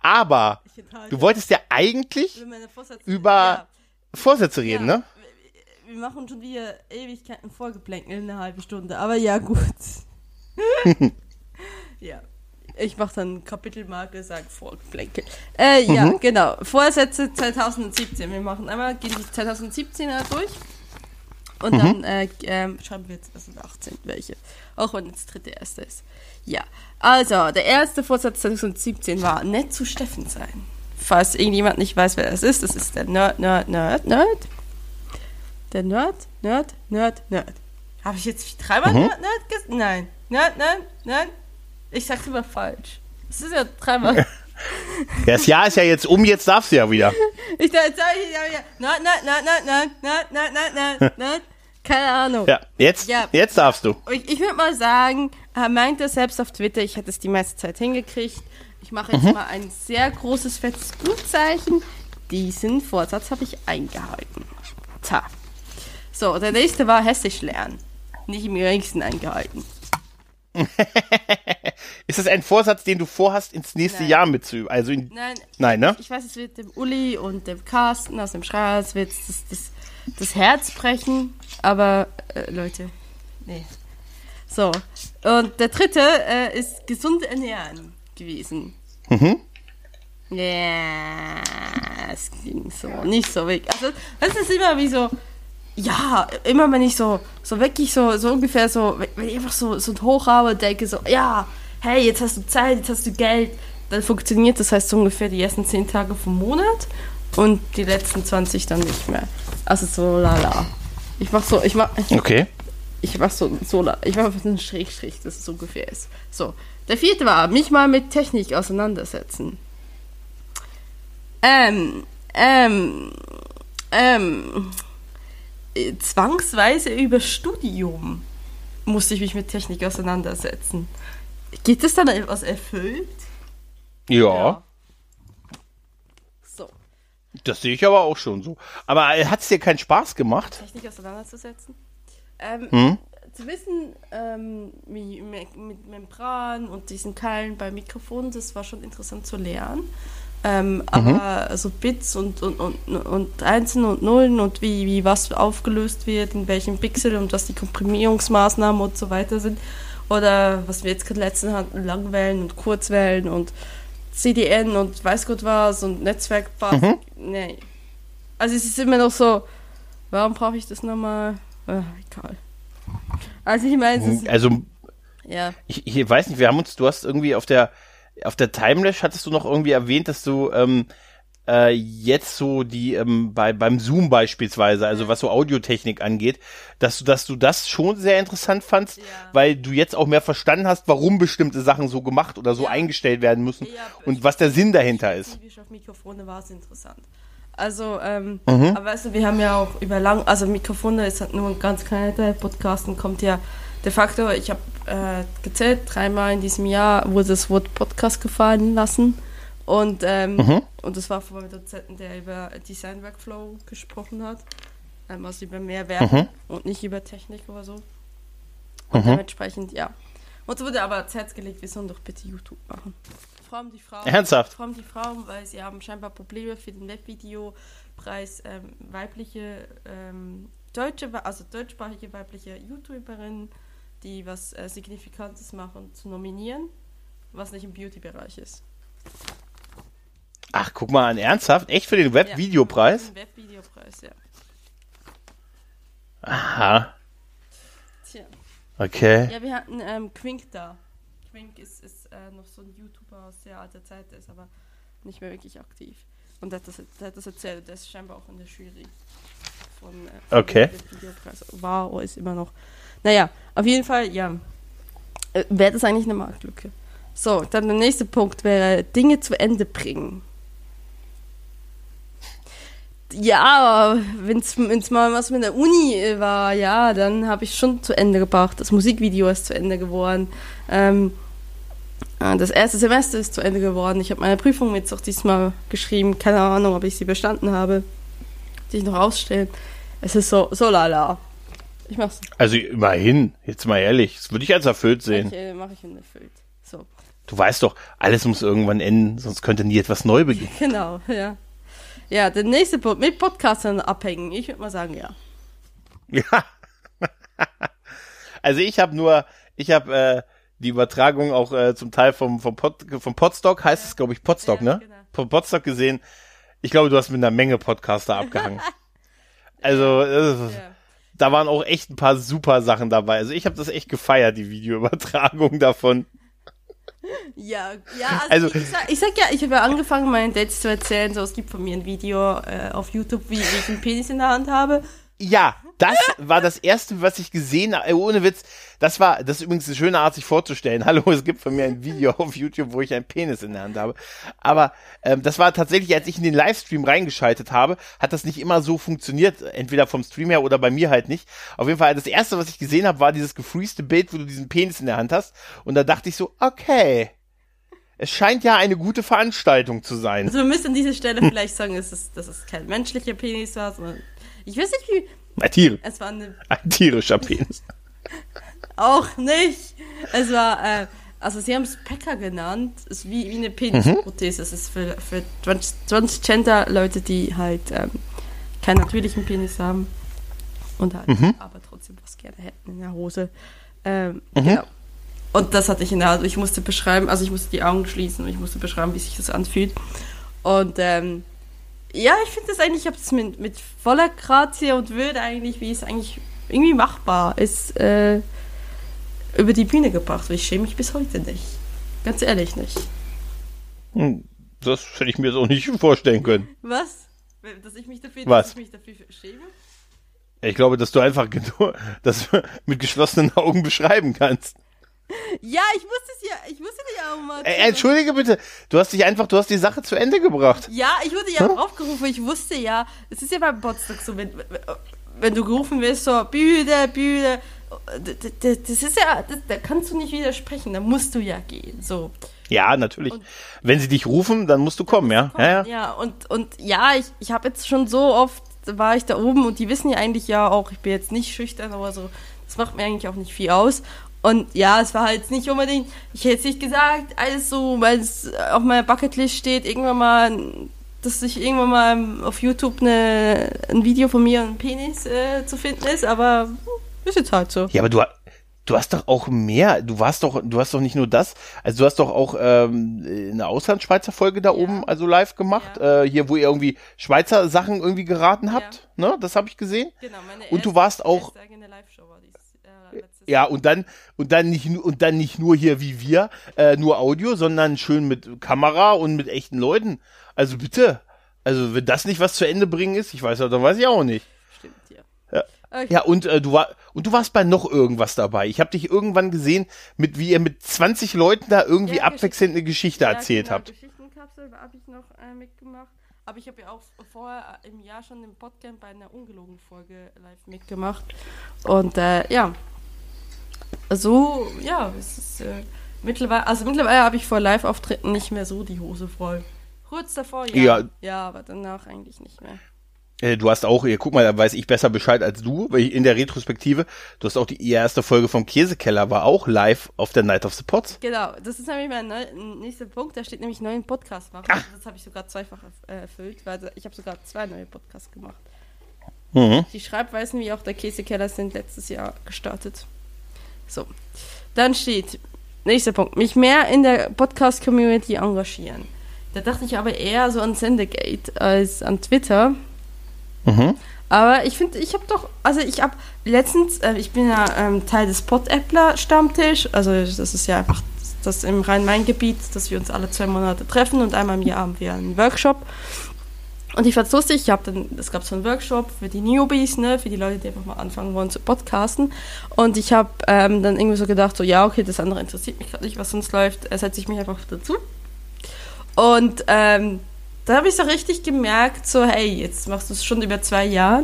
Aber du wolltest ja eigentlich über ja. Vorsätze reden, ja. ne? Wir machen schon wieder Ewigkeiten Vorgeplänkel in einer halben Stunde, aber ja, gut. ja. Ich mache dann Kapitelmarke, sage Vorgeplänkel. Äh, ja, mhm. genau. Vorsätze 2017. Wir machen einmal, gehen die 2017er durch. Und mhm. dann äh, äh, schreiben wir 2018 welche. Auch wenn es dritte erste ist. Ja, also der erste Vorsatz 2017 war, nett zu Steffen sein. Falls irgendjemand nicht weiß, wer das ist, das ist der Nerd, Nerd, Nerd, Nerd. Der Nerd, Nerd, Nerd, Nerd. Habe ich jetzt dreimal mhm. Nerd, Nerd gesagt? Nein. Nerd, Nerd, Nerd. Ich sag's immer falsch. Das ist ja dreimal. Das Jahr ist ja jetzt um, jetzt darfst du ja wieder. Ich sag jetzt ja wieder. Nerd, Nerd, Nerd, Nerd, Nerd, Nerd, Nerd, Nerd, Nerd. Keine Ahnung. Ja, jetzt, ja. jetzt darfst du. Ich, ich würde mal sagen, er meinte selbst auf Twitter, ich hätte es die meiste Zeit hingekriegt. Ich mache jetzt mhm. mal ein sehr großes, fettes Gutzeichen. Diesen Vorsatz habe ich eingehalten. Ta. So, der nächste war Hessisch lernen. Nicht im geringsten eingehalten. ist das ein Vorsatz, den du vorhast, ins nächste nein. Jahr mitzuüben? Also in, nein, nein, ne? Ich weiß, es wird dem Uli und dem Carsten aus dem Schreihals wird das, das, das Herz brechen, aber äh, Leute, nee. So, und der dritte äh, ist gesund ernähren gewesen. Mhm. Ja, es ging so nicht so weg. Also, das ist immer wie so, ja, immer wenn ich so, so wirklich so, so ungefähr so, wenn ich einfach so, so hoch habe denke, so, ja, hey, jetzt hast du Zeit, jetzt hast du Geld, dann funktioniert das heißt so ungefähr die ersten 10 Tage vom Monat und die letzten 20 dann nicht mehr. Also so lala. Ich mach so, ich mach. Okay. Ich mach so, so ich mach einen Schrägstrich, dass es so ungefähr ist. So. Der vierte war, mich mal mit Technik auseinandersetzen. Ähm, ähm, ähm, zwangsweise über Studium musste ich mich mit Technik auseinandersetzen. Geht es dann etwas erfüllt? Ja. ja. Das sehe ich aber auch schon so. Aber äh, hat es dir keinen Spaß gemacht? Technik auseinanderzusetzen. Ähm, hm? Zu wissen, ähm, wie, mit Membran und diesen Keilen bei Mikrofonen, das war schon interessant zu lernen. Ähm, mhm. Aber so Bits und, und, und, und Einsen und Nullen und wie, wie was aufgelöst wird, in welchem Pixel und was die Komprimierungsmaßnahmen und so weiter sind. Oder was wir jetzt gerade letztens hatten, Langwellen und Kurzwellen und CDN und weiß Gott was und Netzwerkpass. Mhm. Nee. Also es ist immer noch so, warum brauche ich das nochmal? Ach, egal. Also ich meine, also ja. Ich, ich weiß nicht, wir haben uns, du hast irgendwie auf der auf der Timelash hattest du noch irgendwie erwähnt, dass du ähm, äh, jetzt so die ähm, bei beim Zoom beispielsweise, also was so Audiotechnik angeht, dass du dass du das schon sehr interessant fandst, ja. weil du jetzt auch mehr verstanden hast, warum bestimmte Sachen so gemacht oder so ja. eingestellt werden müssen ja, und was der Sinn dahinter ist. Auf Mikrofone war es interessant. Also, ähm, mhm. aber weißt du, wir haben ja auch über lang, also Mikrofone ist halt nur ein ganz kleiner Teil, Podcasten kommt ja de facto, ich habe äh, gezählt, dreimal in diesem Jahr wurde das Wort Podcast gefallen lassen. Und, ähm, mhm. und das war von einem Dozenten, der über Design Workflow gesprochen hat. Ähm, also über Mehrwert mhm. und nicht über Technik oder so. Und mhm. dementsprechend, ja. Und es wurde aber ans Herz gelegt, wir sollen doch bitte YouTube machen. Vor allem die Frauen. Ernsthaft? Vor allem die Frauen, weil sie haben scheinbar Probleme für den Webvideopreis ähm, weibliche, ähm, deutsche, also deutschsprachige weibliche YouTuberinnen die was äh, Signifikantes machen, zu nominieren, was nicht im Beauty-Bereich ist. Ach, guck mal an, ernsthaft? Echt für den Webvideopreis? Ja, Webvideopreis, ja. Aha. Tja. Okay. Ja, wir hatten ähm, Quink da. Quink ist, ist äh, noch so ein YouTuber aus sehr alter Zeit, der ist aber nicht mehr wirklich aktiv. Und der hat das, der hat das erzählt, der ist scheinbar auch in der Jury von, äh, von okay. Videopreis. War oder ist immer noch. Naja, auf jeden Fall, ja. Äh, wäre das eigentlich eine Marktlücke. So, dann der nächste Punkt wäre Dinge zu Ende bringen. Ja, wenn es mal was mit der Uni äh, war, ja, dann habe ich schon zu Ende gebracht. Das Musikvideo ist zu Ende geworden. Ähm, äh, das erste Semester ist zu Ende geworden. Ich habe meine Prüfung jetzt auch diesmal geschrieben. Keine Ahnung, ob ich sie bestanden habe. Die ich noch ausstellen. Es ist so, so lala. Ich mach's. Also immerhin, jetzt mal ehrlich, das würde ich als erfüllt sehen. Ich, äh, mache ich unerfüllt. So. Du weißt doch, alles muss irgendwann enden, sonst könnte nie etwas neu beginnen. Genau, ja. Ja, der nächste Punkt, mit Podcastern abhängen. Ich würde mal sagen, ja. Ja. also ich habe nur, ich habe äh, die Übertragung auch äh, zum Teil vom, vom, Pod, vom Podstock, heißt ja. es, glaube ich, Podstock, ja, ne? Genau. Vom Podstock gesehen. Ich glaube, du hast mit einer Menge Podcaster abgehangen. also, äh, ja da waren auch echt ein paar super Sachen dabei. Also ich habe das echt gefeiert, die Videoübertragung davon. Ja, ja, also, also ich, sag, ich, sag, ja, ich habe ja angefangen, meinen Dates zu erzählen, so es gibt von mir ein Video äh, auf YouTube, wie, wie ich einen Penis in der Hand habe. Ja, das war das erste, was ich gesehen habe. Äh, ohne Witz, das war, das ist übrigens eine schöne Art, sich vorzustellen. Hallo, es gibt von mir ein Video auf YouTube, wo ich einen Penis in der Hand habe. Aber ähm, das war tatsächlich, als ich in den Livestream reingeschaltet habe, hat das nicht immer so funktioniert, entweder vom Stream her oder bei mir halt nicht. Auf jeden Fall, das erste, was ich gesehen habe, war dieses gefreeste Bild, wo du diesen Penis in der Hand hast. Und da dachte ich so, okay. Es scheint ja eine gute Veranstaltung zu sein. Also wir müssen an dieser Stelle vielleicht sagen, dass es, dass es kein menschlicher Penis war, sondern ich weiß nicht, wie, ein Tier. Es war eine ein tierischer Penis. Auch nicht. Es war, äh, also sie haben es Packer genannt. Es ist wie, wie eine Penisprothese. Mhm. Es ist für, für Transgender-Leute, die halt ähm, keinen natürlichen Penis haben und halt mhm. aber trotzdem was gerne hätten in der Hose. Ähm, mhm. Genau. Und das hatte ich in der Hand. Ich musste beschreiben, also ich musste die Augen schließen und ich musste beschreiben, wie sich das anfühlt. Und ähm, ja, ich finde das eigentlich, ich habe es mit, mit voller Grazie und Würde eigentlich, wie es eigentlich irgendwie machbar ist, äh, über die Bühne gebracht. Ich schäme mich bis heute nicht. Ganz ehrlich nicht. Hm, das hätte ich mir so nicht vorstellen können. Was? Dass ich mich dafür, Was? Dass ich mich dafür schäme? Ich glaube, dass du einfach das mit geschlossenen Augen beschreiben kannst. Ja, ich wusste es ja, ich wusste ja auch mal. Äh, entschuldige bitte, du hast dich einfach, du hast die Sache zu Ende gebracht. Ja, ich wurde ja hm? aufgerufen, ich wusste ja, es ist ja beim Botsdog so, wenn, wenn du gerufen wirst, so, Bühne, Bühne, das ist ja, das, da kannst du nicht widersprechen, da musst du ja gehen, so. Ja, natürlich. Und Wenn sie dich rufen, dann musst du kommen, ja? Kommen. ja? Ja, ja. Und, und ja, ich, ich habe jetzt schon so oft, war ich da oben und die wissen ja eigentlich ja auch, ich bin jetzt nicht schüchtern, aber so, das macht mir eigentlich auch nicht viel aus. Und ja, es war halt nicht unbedingt, ich hätte es nicht gesagt, alles so, weil es auf meiner Bucketlist steht, irgendwann mal, dass ich irgendwann mal auf YouTube eine, ein Video von mir und Penis äh, zu finden ist, aber ist jetzt halt so. Ja, aber du, du hast doch auch mehr, du warst doch, du hast doch nicht nur das, also du hast doch auch ähm, eine Auslandsschweizer Folge da ja. oben, also live gemacht, ja. äh, hier, wo ihr irgendwie Schweizer Sachen irgendwie geraten habt, ja. ne? Das habe ich gesehen. Genau, meine Und du warst auch. Live-Show war dies ja, und dann, und dann nicht, und dann nicht nur hier wie wir, äh, nur Audio, sondern schön mit Kamera und mit echten Leuten. Also bitte. Also, wenn das nicht was zu Ende bringen ist, ich weiß ja, dann weiß ich auch nicht. Ja. Ja, okay. ja und äh, du war, und du warst bei noch irgendwas dabei. Ich habe dich irgendwann gesehen, mit wie ihr mit 20 Leuten da irgendwie ja, abwechselnd eine Geschichte ja, erzählt genau, habt. Geschichtenkapsel habe ich noch äh, mitgemacht. Aber ich habe ja auch vorher im Jahr schon im Podcast bei einer ungelogen Folge live mitgemacht. Und äh, ja, so, ja, es ist äh, mittlerweile, also mittlerweile habe ich vor Live-Auftritten nicht mehr so die Hose voll. Kurz davor, ja. Ja, ja aber danach eigentlich nicht mehr. Äh, du hast auch, guck mal, da weiß ich besser Bescheid als du, weil ich in der Retrospektive, du hast auch die erste Folge vom Käsekeller, war auch live auf der Night of the Pots. Genau, das ist nämlich mein nächster Punkt, da steht nämlich neuen Podcast machen. Ach. Das habe ich sogar zweifach äh, erfüllt, weil ich habe sogar zwei neue Podcasts gemacht. Mhm. Die Schreibweisen wie auch der Käsekeller sind letztes Jahr gestartet. So. Dann steht, nächster Punkt, mich mehr in der Podcast-Community engagieren. Da dachte ich aber eher so an Sendegate als an Twitter. Mhm. Aber ich finde, ich habe doch, also ich habe letztens, äh, ich bin ja ähm, Teil des Pod-Appler-Stammtisch, also das ist ja einfach das im Rhein-Main-Gebiet, dass wir uns alle zwei Monate treffen und einmal im Jahr haben wir einen Workshop. Und ich fand es lustig, ich habe dann, es gab so einen Workshop für die Newbies, ne, für die Leute, die einfach mal anfangen wollen zu podcasten. Und ich habe ähm, dann irgendwie so gedacht, so ja, okay, das andere interessiert mich gerade nicht, was sonst läuft, äh, setze ich mich einfach dazu. Und ähm, da habe ich so richtig gemerkt, so hey, jetzt machst du es schon über zwei Jahre.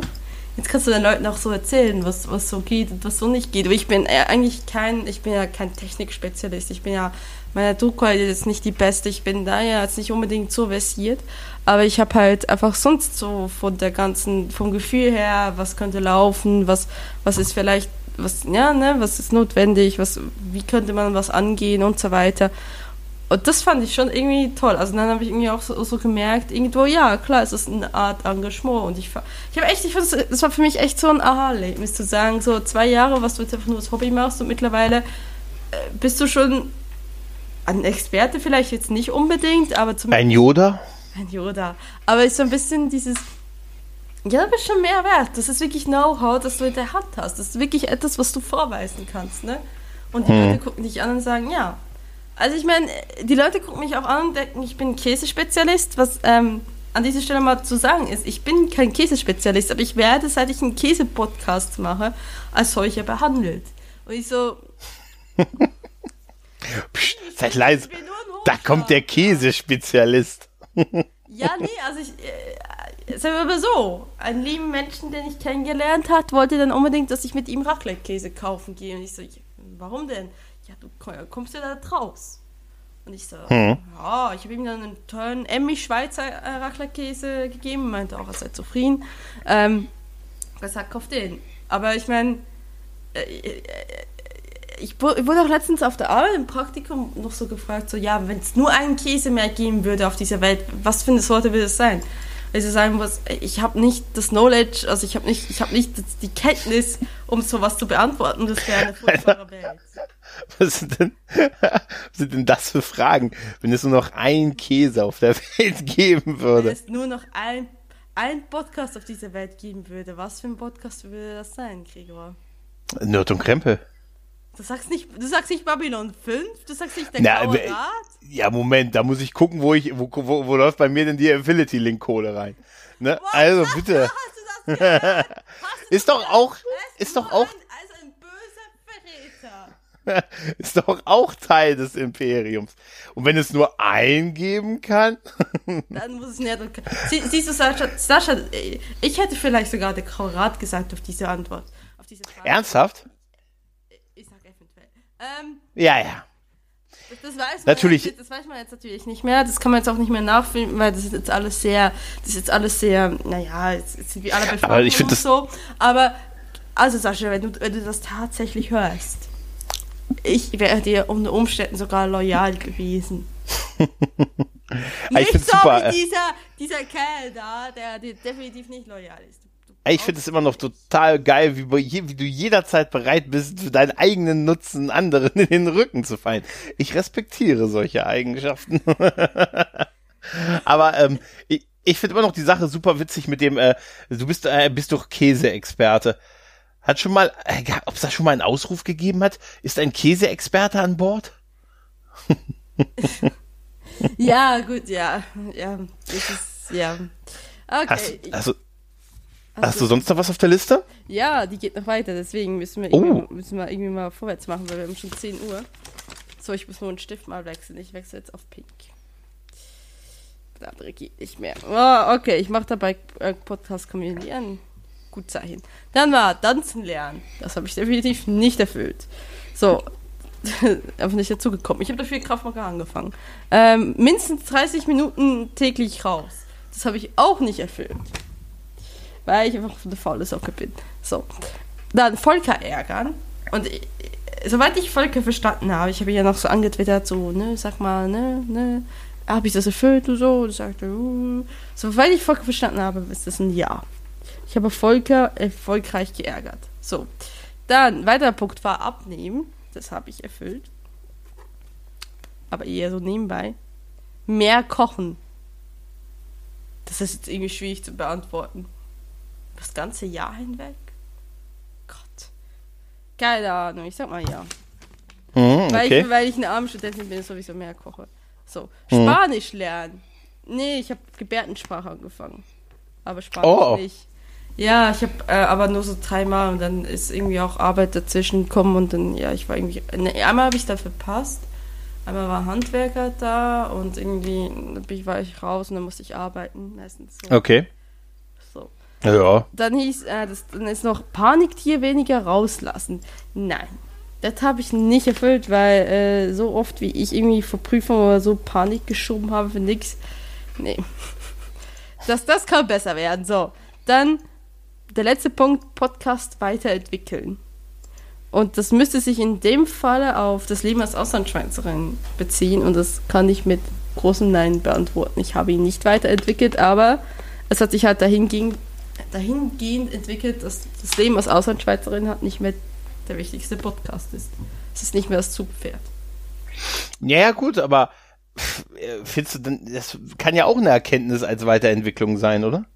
Jetzt kannst du den Leuten auch so erzählen, was, was so geht und was so nicht geht. Aber ich bin eigentlich kein, ich bin ja kein Technikspezialist. Ich bin ja, meine Druckqualität ist nicht die beste. Ich bin da ja jetzt nicht unbedingt so versiert. Aber ich habe halt einfach sonst so von der ganzen, vom Gefühl her, was könnte laufen, was, was ist vielleicht, was, ja, ne, was ist notwendig, was, wie könnte man was angehen und so weiter. Und das fand ich schon irgendwie toll. Also dann habe ich irgendwie auch so, so, gemerkt, irgendwo, ja, klar, es ist eine Art Engagement. Und ich, ich habe echt, ich fand, das war für mich echt so ein Aha-Erlebnis zu sagen, so zwei Jahre, was du jetzt einfach nur als Hobby machst und mittlerweile äh, bist du schon ein Experte vielleicht jetzt nicht unbedingt, aber zumindest... Ein Yoda? Ein Yoda. Aber ist so ein bisschen dieses... Ja, du bist schon mehr wert. Das ist wirklich Know-how, das du in der Hand hast. Das ist wirklich etwas, was du vorweisen kannst, ne? Und die hm. Leute gucken dich an und sagen, ja, also ich meine, die Leute gucken mich auch an und denken, ich bin Käsespezialist, was ähm, an dieser Stelle mal zu sagen ist. Ich bin kein Käsespezialist, aber ich werde, seit ich einen Käse-Podcast mache, als solcher behandelt. Und ich so... Psst, seid leise. Da kommt der Käsespezialist. ja, nee, also ich... Äh, sagen wir mal so, einen lieben Menschen, den ich kennengelernt hat, wollte dann unbedingt, dass ich mit ihm Raclette-Käse kaufen gehe. Und ich so, warum denn? Ja, du kommst ja da raus. Und ich so, hm. ja, ich habe ihm dann einen tollen Emmy Schweizer äh, gegeben, meinte auch, er sei zufrieden. Ähm, gesagt, kauf den. Aber ich meine, äh, äh, ich wurde auch letztens auf der Arbeit im Praktikum noch so gefragt, so, ja, wenn es nur einen Käse mehr geben würde auf dieser Welt, was für eine Sorte würde es sein? Also sagen muss, ich habe nicht das Knowledge, also ich habe nicht, ich habe nicht die Kenntnis, um sowas zu beantworten. Das wäre eine furchtbare Welt. Was sind, denn, was sind denn das für Fragen, wenn es nur noch einen Käse auf der Welt geben würde? Wenn es nur noch ein, ein Podcast auf dieser Welt geben würde, was für ein Podcast würde das sein, Gregor? Nerd und Krempel. Du sagst nicht, du sagst nicht Babylon 5, du sagst nicht der Na, Graue Rat? Ja, Moment, da muss ich gucken, wo ich, wo, wo, wo läuft bei mir denn die Affinity Link Kohle rein. Ne? Also bitte. ist doch auch, ist doch auch. also ein böser Verräter. ist doch auch Teil des Imperiums. Und wenn es nur eingeben kann. dann muss es nicht. Sie, siehst du, Sascha, Sascha, ich hätte vielleicht sogar der Graue Rat gesagt auf diese Antwort. Auf diese Frage. Ernsthaft? Ich sag eventuell. Ähm, ja, ja. Das, das, weiß natürlich. Jetzt, das weiß man jetzt natürlich nicht mehr. Das kann man jetzt auch nicht mehr nachfinden, weil das ist jetzt alles sehr, das ist jetzt alles sehr, naja, jetzt, jetzt sind wir alle Aber ich finde das so. Aber, also Sascha, wenn du, wenn du das tatsächlich hörst, ich wäre dir unter Umständen sogar loyal gewesen. nicht so super. wie äh. dieser, dieser Kerl da, der dir definitiv nicht loyal ist. Ich finde es immer noch total geil, wie, wie, du jederzeit bereit bist, für deinen eigenen Nutzen anderen in den Rücken zu fallen. Ich respektiere solche Eigenschaften. Aber ähm, ich, ich finde immer noch die Sache super witzig mit dem, äh, du bist, äh, bist doch Käseexperte. Hat schon mal, äh, ob es da schon mal einen Ausruf gegeben hat? Ist ein Käseexperte an Bord? ja, gut, ja. Ja, das ist, ja. Okay. Hast, also, Hast, Hast du sonst noch was auf der Liste? Ja, die geht noch weiter, deswegen müssen wir, oh. müssen wir irgendwie mal vorwärts machen, weil wir haben schon 10 Uhr. So, ich muss nur einen Stift mal wechseln. Ich wechsle jetzt auf Pink. Der andere geht nicht mehr. Oh, okay, ich mache dabei äh, Podcast kombinieren. Gut Zeichen. Dann war Tanzen lernen. Das habe ich definitiv nicht erfüllt. So, einfach nicht dazugekommen. Ich habe dafür Kraftmacher angefangen. Ähm, mindestens 30 Minuten täglich raus. Das habe ich auch nicht erfüllt weil ich einfach eine faule Socke bin. So. Dann Volker ärgern. Und ich, soweit ich Volker verstanden habe, ich habe ja noch so angetwittert, so, ne, sag mal, ne, ne, habe ich das erfüllt und so? Und sagte, uh. Soweit ich Volker verstanden habe, ist das ein Ja. Ich habe Volker erfolgreich geärgert. So. Dann, weiterer Punkt war abnehmen. Das habe ich erfüllt. Aber eher so nebenbei. Mehr kochen. Das ist jetzt irgendwie schwierig zu beantworten. Das ganze Jahr hinweg? Gott. Keine Ahnung, ich sag mal ja. Mhm, weil, ich, weil ich eine arme Studentin bin, sowieso mehr koche. So, mhm. Spanisch lernen. Nee, ich habe Gebärdensprache angefangen. Aber Spanisch oh. nicht. Ja, ich habe äh, aber nur so dreimal und dann ist irgendwie auch Arbeit dazwischen gekommen und dann, ja, ich war irgendwie. Ne, einmal habe ich da verpasst. Einmal war Handwerker da und irgendwie war ich raus und dann musste ich arbeiten. Meistens so. Okay. Ja. Dann hieß, äh, das, dann ist noch Paniktier weniger rauslassen. Nein, das habe ich nicht erfüllt, weil äh, so oft wie ich irgendwie vor Prüfung oder so Panik geschoben habe für nichts. Nee. Das, das kann besser werden. So, dann der letzte Punkt, Podcast weiterentwickeln. Und das müsste sich in dem Falle auf das Leben als Auslandschweizerin beziehen und das kann ich mit großem Nein beantworten. Ich habe ihn nicht weiterentwickelt, aber es hat sich halt dahingehend dahingehend entwickelt, dass das Leben als Auslandschweizerin hat nicht mehr der wichtigste Podcast ist. Es ist nicht mehr das Zugpferd. Ja, ja, gut, aber findest du denn, das kann ja auch eine Erkenntnis als Weiterentwicklung sein, oder?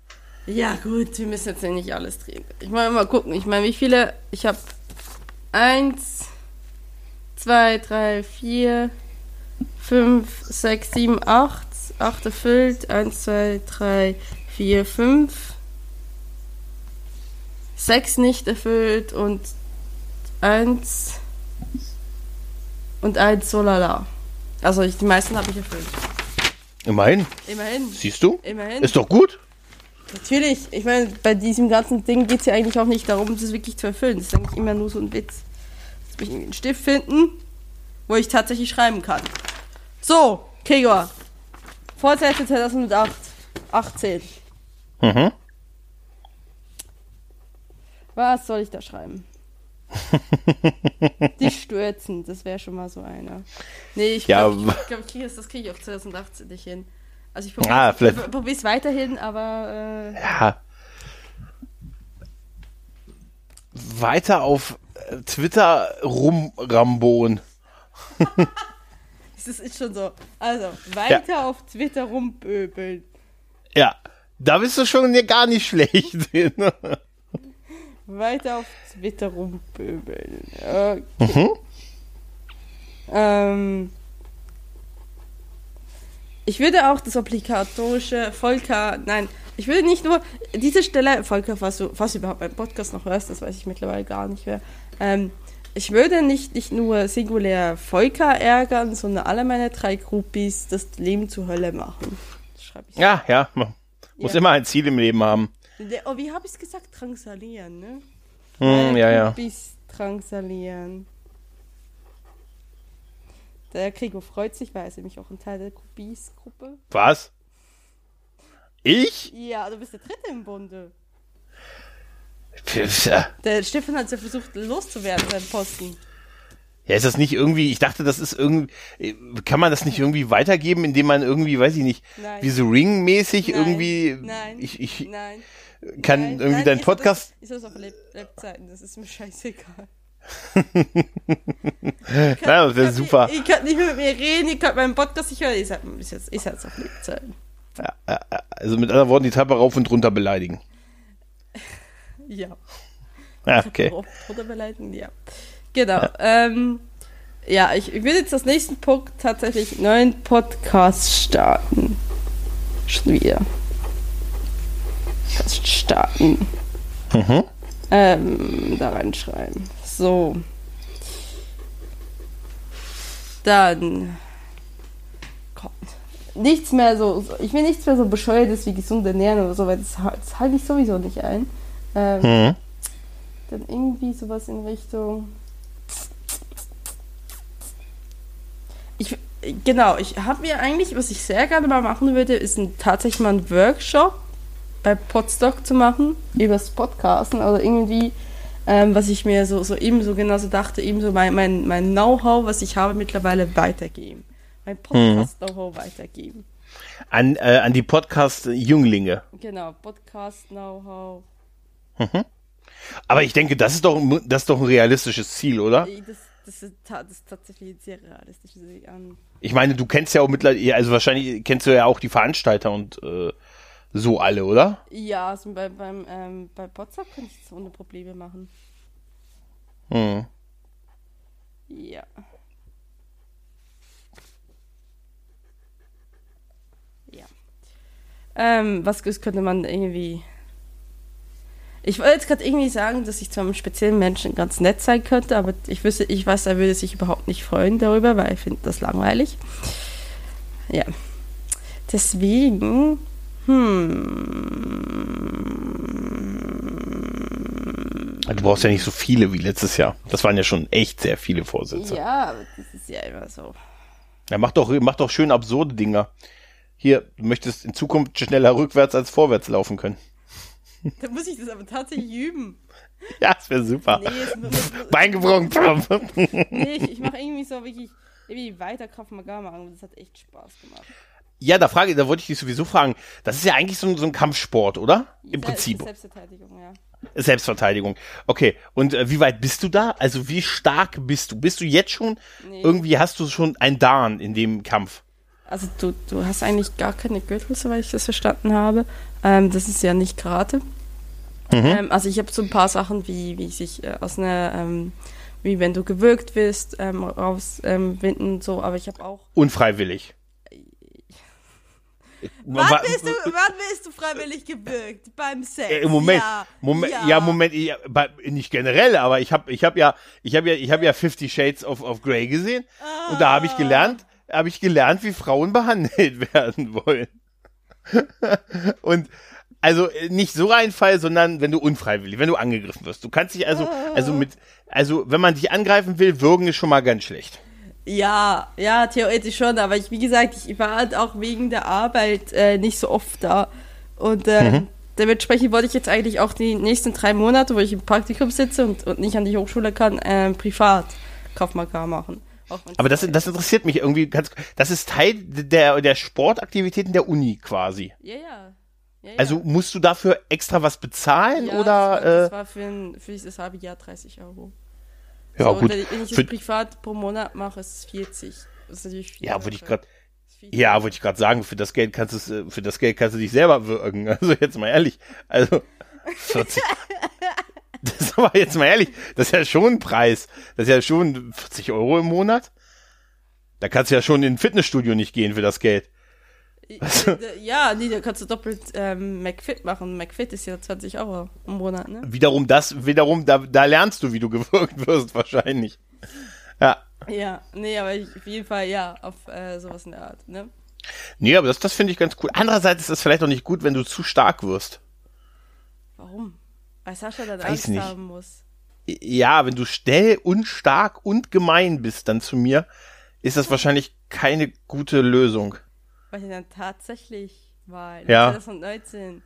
Ja, gut, wir müssen jetzt nicht alles drehen. Ich meine, mal gucken. Ich meine, wie viele. Ich habe eins, zwei, drei, vier, fünf, sechs, sieben, acht. Acht erfüllt. Eins, zwei, drei, vier, fünf sechs nicht erfüllt und eins und eins so lala. Also ich, die meisten habe ich erfüllt. Immerhin. Immerhin. Siehst du? Immerhin. Ist doch gut. Natürlich. Ich meine, bei diesem ganzen Ding geht es ja eigentlich auch nicht darum, das wirklich zu erfüllen. Das ist eigentlich immer nur so ein Witz. Jetzt muss ich einen Stift finden, wo ich tatsächlich schreiben kann. So, Gregor. Vorsätze 2008. 18. Mhm. Was soll ich da schreiben? die stürzen, das wäre schon mal so einer. Nee, ich glaube, ja, ich, glaub, ich kriege das kriege ich auch 2018 nicht hin. Also ich probiere ah, es weiterhin, aber. Äh, ja. Weiter auf äh, Twitter rumrambon. das ist schon so. Also, weiter ja. auf Twitter rumböbeln. Ja, da bist du schon gar nicht schlecht. weiter auf Twitter rumpöbeln. Okay. Mhm. Ähm, ich würde auch das obligatorische Volker, nein, ich würde nicht nur diese Stelle, Volker, falls du, falls du überhaupt meinen Podcast noch hörst, das weiß ich mittlerweile gar nicht mehr. Ähm, ich würde nicht, nicht nur singulär Volker ärgern, sondern alle meine drei Groupies das Leben zur Hölle machen. Ja, ja, man muss ja. immer ein Ziel im Leben haben. Oh, wie habe ich es gesagt? Drangsalieren, ne? Hm, ja, ja. Bis drangsalieren. Der Krigo freut sich, weil er ist nämlich auch ein Teil der Kubis-Gruppe. Was? Ich? Ja, du bist der Dritte im Bunde. Der Stefan hat ja versucht loszuwerden, seinen Posten. Ja, ist das nicht irgendwie, ich dachte, das ist irgendwie, kann man das nicht irgendwie weitergeben, indem man irgendwie, weiß ich nicht, nein. wie so Ring-mäßig irgendwie, nein, ich, ich nein, kann nein, irgendwie deinen Podcast. Ich soll es auf Leb Lebzeiten, das ist mir scheißegal. Kann, ja, das wäre super. Ihr, könnt nicht mehr mit mir reden, ihr könnt meinen Podcast nicht hören, ich sag, ist jetzt, ist jetzt auf Lebzeiten. Ja, also mit anderen Worten, die Treppe rauf und runter beleidigen. ja. Ja, okay. Rauf und runter beleidigen, ja. Genau. Ja, ähm, ja ich, ich will jetzt das nächsten Punkt tatsächlich neuen Podcast starten. Schon wieder. Podcast starten. Mhm. Ähm, da reinschreiben. So. Dann. Kommt. Nichts mehr so. Ich will nichts mehr so bescheuertes wie gesund ernähren oder so, weil das, das halte ich sowieso nicht ein. Ähm, mhm. Dann irgendwie sowas in Richtung. Ich, genau, ich habe mir eigentlich, was ich sehr gerne mal machen würde, ist ein, tatsächlich mal ein Workshop bei Podstock zu machen, übers Podcasten oder irgendwie, ähm, was ich mir so, so eben so genauso dachte, eben so mein, mein, mein Know-how, was ich habe, mittlerweile weitergeben. Mein Podcast-Know-how mhm. weitergeben. An, äh, an die Podcast-Jünglinge. Genau, Podcast-Know-how. Mhm. Aber ich denke, das ist doch, das ist doch ein realistisches Ziel, oder? Das, das ist, das ist tatsächlich sehr realistisch. Ich meine, du kennst ja auch mittlerweile, also wahrscheinlich kennst du ja auch die Veranstalter und äh, so alle, oder? Ja, also bei, beim, ähm, bei WhatsApp könnte ich das ohne Probleme machen. Hm. Ja. Ja. Ähm, was könnte man irgendwie ich wollte jetzt gerade irgendwie sagen, dass ich zu einem speziellen Menschen ganz nett sein könnte, aber ich wüsste, ich weiß, er würde sich überhaupt nicht freuen darüber, weil er findet das langweilig. Ja. Deswegen, hm. Du brauchst ja nicht so viele wie letztes Jahr. Das waren ja schon echt sehr viele Vorsätze. Ja, aber das ist ja immer so. Ja, mach doch, mach doch schön absurde Dinger. Hier, du möchtest in Zukunft schneller rückwärts als vorwärts laufen können. Da muss ich das aber tatsächlich üben. Ja, das wäre super. Nee, Bein gebrochen. nee, ich, ich mache irgendwie so wirklich irgendwie weiter Kraft Maga machen. Das hat echt Spaß gemacht. Ja, da frage, da wollte ich dich sowieso fragen. Das ist ja eigentlich so, so ein Kampfsport, oder? Im Se Prinzip. Selbstverteidigung, ja. Selbstverteidigung. Okay. Und äh, wie weit bist du da? Also wie stark bist du? Bist du jetzt schon? Nee. Irgendwie hast du schon ein Darn in dem Kampf. Also du, du hast eigentlich gar keine Gürtel, soweit ich das verstanden habe. Ähm, das ist ja nicht Karate. Mhm. Ähm, also ich habe so ein paar Sachen, wie, wie sich äh, aus einer, ähm, wie wenn du gewürgt wirst, ähm, rauswinden ähm, und so, aber ich habe auch. Unfreiwillig. Wann bist, du, wann bist du freiwillig gewürgt? Beim Sex? Äh, Moment, ja, Moment, ja, ja Moment, ich, bei, nicht generell, aber ich habe ich hab ja, ich habe ja, ich habe ja Fifty Shades of, of Grey gesehen ah. und da habe ich gelernt, habe ich gelernt, wie Frauen behandelt werden wollen. und also nicht so ein Fall, sondern wenn du unfreiwillig, wenn du angegriffen wirst. Du kannst dich also, also mit, also wenn man dich angreifen will, würgen ist schon mal ganz schlecht. Ja, ja, theoretisch schon, aber ich, wie gesagt, ich war halt auch wegen der Arbeit äh, nicht so oft da. Und äh, mhm. dementsprechend wollte ich jetzt eigentlich auch die nächsten drei Monate, wo ich im Praktikum sitze und, und nicht an die Hochschule kann, äh, privat Kaufmagar machen. Aber das, das interessiert mich irgendwie ganz, das ist Teil der, der Sportaktivitäten der Uni quasi. Ja, ja. Ja, ja. Also musst du dafür extra was bezahlen ja, oder? Das war, das äh, war für, ein, für dieses halbe Jahr 30 Euro. Ja, so, gut. Wenn ich das privat pro Monat mache, ist es 40. Das ist natürlich viel. Ja, würde ich gerade. Ja, wollte ich gerade sagen, für das Geld kannst du für das Geld kannst du dich selber wirken. Also jetzt mal ehrlich. Also 40. das ist aber jetzt mal ehrlich, das ist ja schon ein Preis. Das ist ja schon 40 Euro im Monat. Da kannst du ja schon in ein Fitnessstudio nicht gehen für das Geld. Ja, nee, da kannst du doppelt ähm, McFit machen. McFit ist ja 20 Euro im Monat, ne? Wiederum das, wiederum, da, da lernst du, wie du gewirkt wirst, wahrscheinlich. Ja. Ja, nee, aber ich, auf jeden Fall, ja, auf äh, sowas in der Art, ne? Nee, aber das, das finde ich ganz cool. Andererseits ist es vielleicht auch nicht gut, wenn du zu stark wirst. Warum? Weil Sascha dann Weiß Angst nicht. haben muss. Ja, wenn du schnell und stark und gemein bist dann zu mir, ist das wahrscheinlich keine gute Lösung. Weil sie dann tatsächlich Wahl Ja. 2019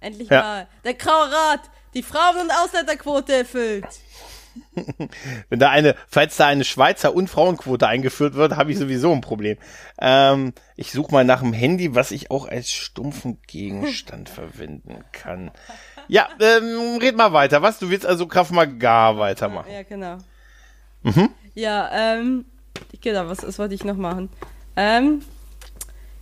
endlich Ja. mal der Graue Rat die Frauen- und Ausländerquote erfüllt. Wenn da eine, falls da eine Schweizer und Frauenquote eingeführt wird, habe ich sowieso ein Problem. Ähm, ich suche mal nach einem Handy, was ich auch als stumpfen Gegenstand verwenden kann. Ja, ähm, red mal weiter. Was? Du willst also Kraft Maga weitermachen? Ja, genau. Mhm. Ja, ähm, genau, was, was wollte ich noch machen? Ähm,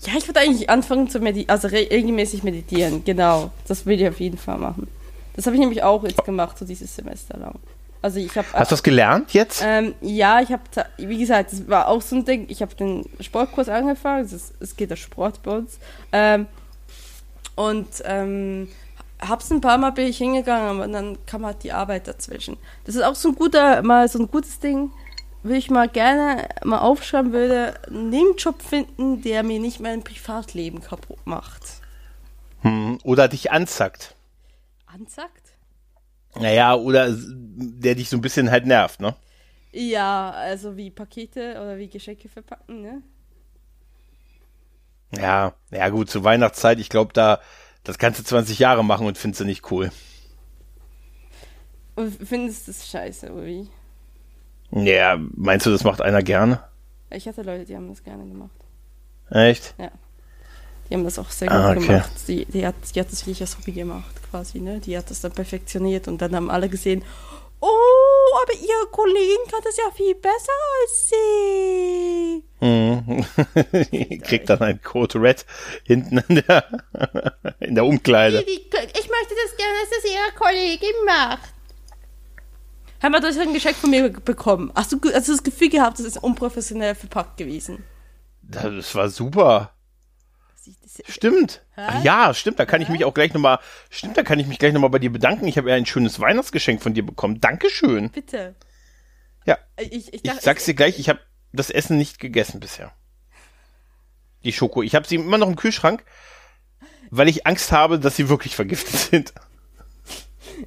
ja, ich wollte eigentlich anfangen zu meditieren, also re regelmäßig meditieren, genau. Das will ich auf jeden Fall machen. Das habe ich nämlich auch jetzt gemacht, so dieses Semester lang. Also ich habe Hast du das gelernt jetzt? Ähm, ja, ich habe, wie gesagt, das war auch so ein Ding. Ich habe den Sportkurs angefangen. Es, es geht der Sport bei uns. Ähm, und ähm, hab's ein paar Mal bin ich hingegangen, aber dann kam halt die Arbeit dazwischen. Das ist auch so ein guter, mal so ein gutes Ding, will ich mal gerne mal aufschreiben würde, einen Nebenjob finden, der mir nicht mein Privatleben kaputt macht. Hm, oder dich anzackt. Anzackt? Naja, oder der dich so ein bisschen halt nervt, ne? Ja, also wie Pakete oder wie Geschenke verpacken, ne? Ja, ja gut, zur Weihnachtszeit, ich glaube, da, das kannst du 20 Jahre machen und findest du nicht cool. Und findest du das scheiße, oder wie? Ja, meinst du, das macht einer gerne? Ich hatte Leute, die haben das gerne gemacht. Echt? Die haben das auch sehr gut Ah, okay. gemacht. Die, die, hat, die hat das wirklich als Hobby gemacht, quasi, ne? Die hat das dann perfektioniert und dann haben alle gesehen, oh, aber ihre Kollegin kann das ja viel besser als sie. Hm. Kriegt dann ein Code Red hinten in der, in der Umkleide. ich möchte das gerne, dass das ihre Kollegin macht. Haben wir das ein Geschenk von mir bekommen? Hast du, hast du das Gefühl gehabt, das ist unprofessionell verpackt gewesen? Das war super. Stimmt. Ach ja, stimmt. Da kann ich mich auch gleich nochmal, stimmt, da kann ich mich gleich nochmal bei dir bedanken. Ich habe ja ein schönes Weihnachtsgeschenk von dir bekommen. Dankeschön. Bitte. Ja. Ich, ich, Ich dachte- sag's dir gleich, ich habe das Essen nicht gegessen bisher. Die Schoko. Ich habe sie immer noch im Kühlschrank, weil ich Angst habe, dass sie wirklich vergiftet sind.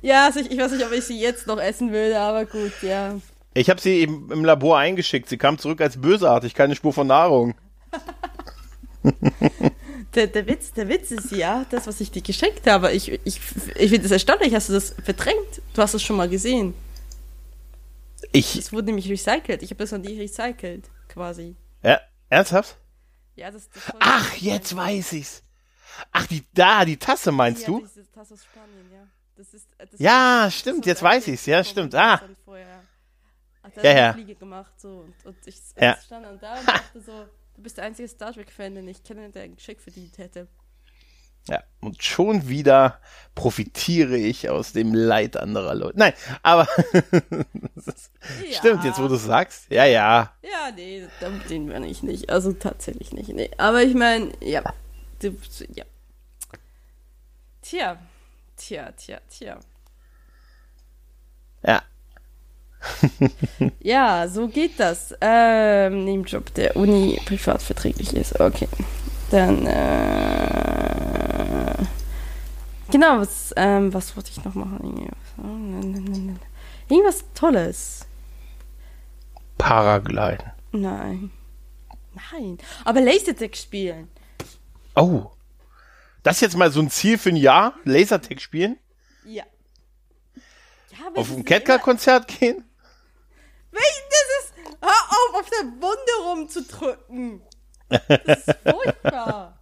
Ja, also ich, ich weiß nicht, ob ich sie jetzt noch essen würde, aber gut, ja. Ich habe sie eben im Labor eingeschickt. Sie kam zurück als bösartig, keine Spur von Nahrung. Der, der, Witz, der Witz ist ja, das, was ich dir geschenkt habe. Ich, ich, ich finde es erstaunlich, hast du das verdrängt? Du hast es schon mal gesehen. Ich, Es wurde nämlich recycelt. Ich habe das an die recycelt, quasi. ja, ernsthaft? Ja, das, das Ach, jetzt weiß ich's. Ach, die, da, die Tasse meinst ja, du? Diese Tasse aus Spanien, ja. Das ist, äh, das Ja, stimmt, so jetzt weiß ein ich's, ja, vom stimmt. Ah. Hat Ja, ja. eine Fliege gemacht, so. Und, und ich, ich Ja. stand dann da und dachte so, du bist der einzige Star Trek-Fan, den ich kenne, der ein Geschenk verdient hätte. Ja, und schon wieder profitiere ich aus dem Leid anderer Leute. Nein, aber Ja. stimmt, jetzt wo du es sagst. Ja, ja. Ja, nee, den meine ich nicht. Also tatsächlich nicht. Nee. Aber ich meine, ja. Ja. Tja. Tja, tja, tja. Ja. Ja, so geht das. Ähm, Nebenjob der Uni privat verträglich ist. Okay. Dann, äh, genau, was, ähm, was wollte ich noch machen? Irgendwas, Irgendwas Tolles. Paragliden. Nein. Nein. Aber Lasertag spielen. Oh. Das ist jetzt mal so ein Ziel für ein Jahr? Lasertag spielen? Ja. ja Auf ein Catcar-Konzert gehen? das ist. Hör auf, auf der Wunde rumzudrücken. Das ist furchtbar.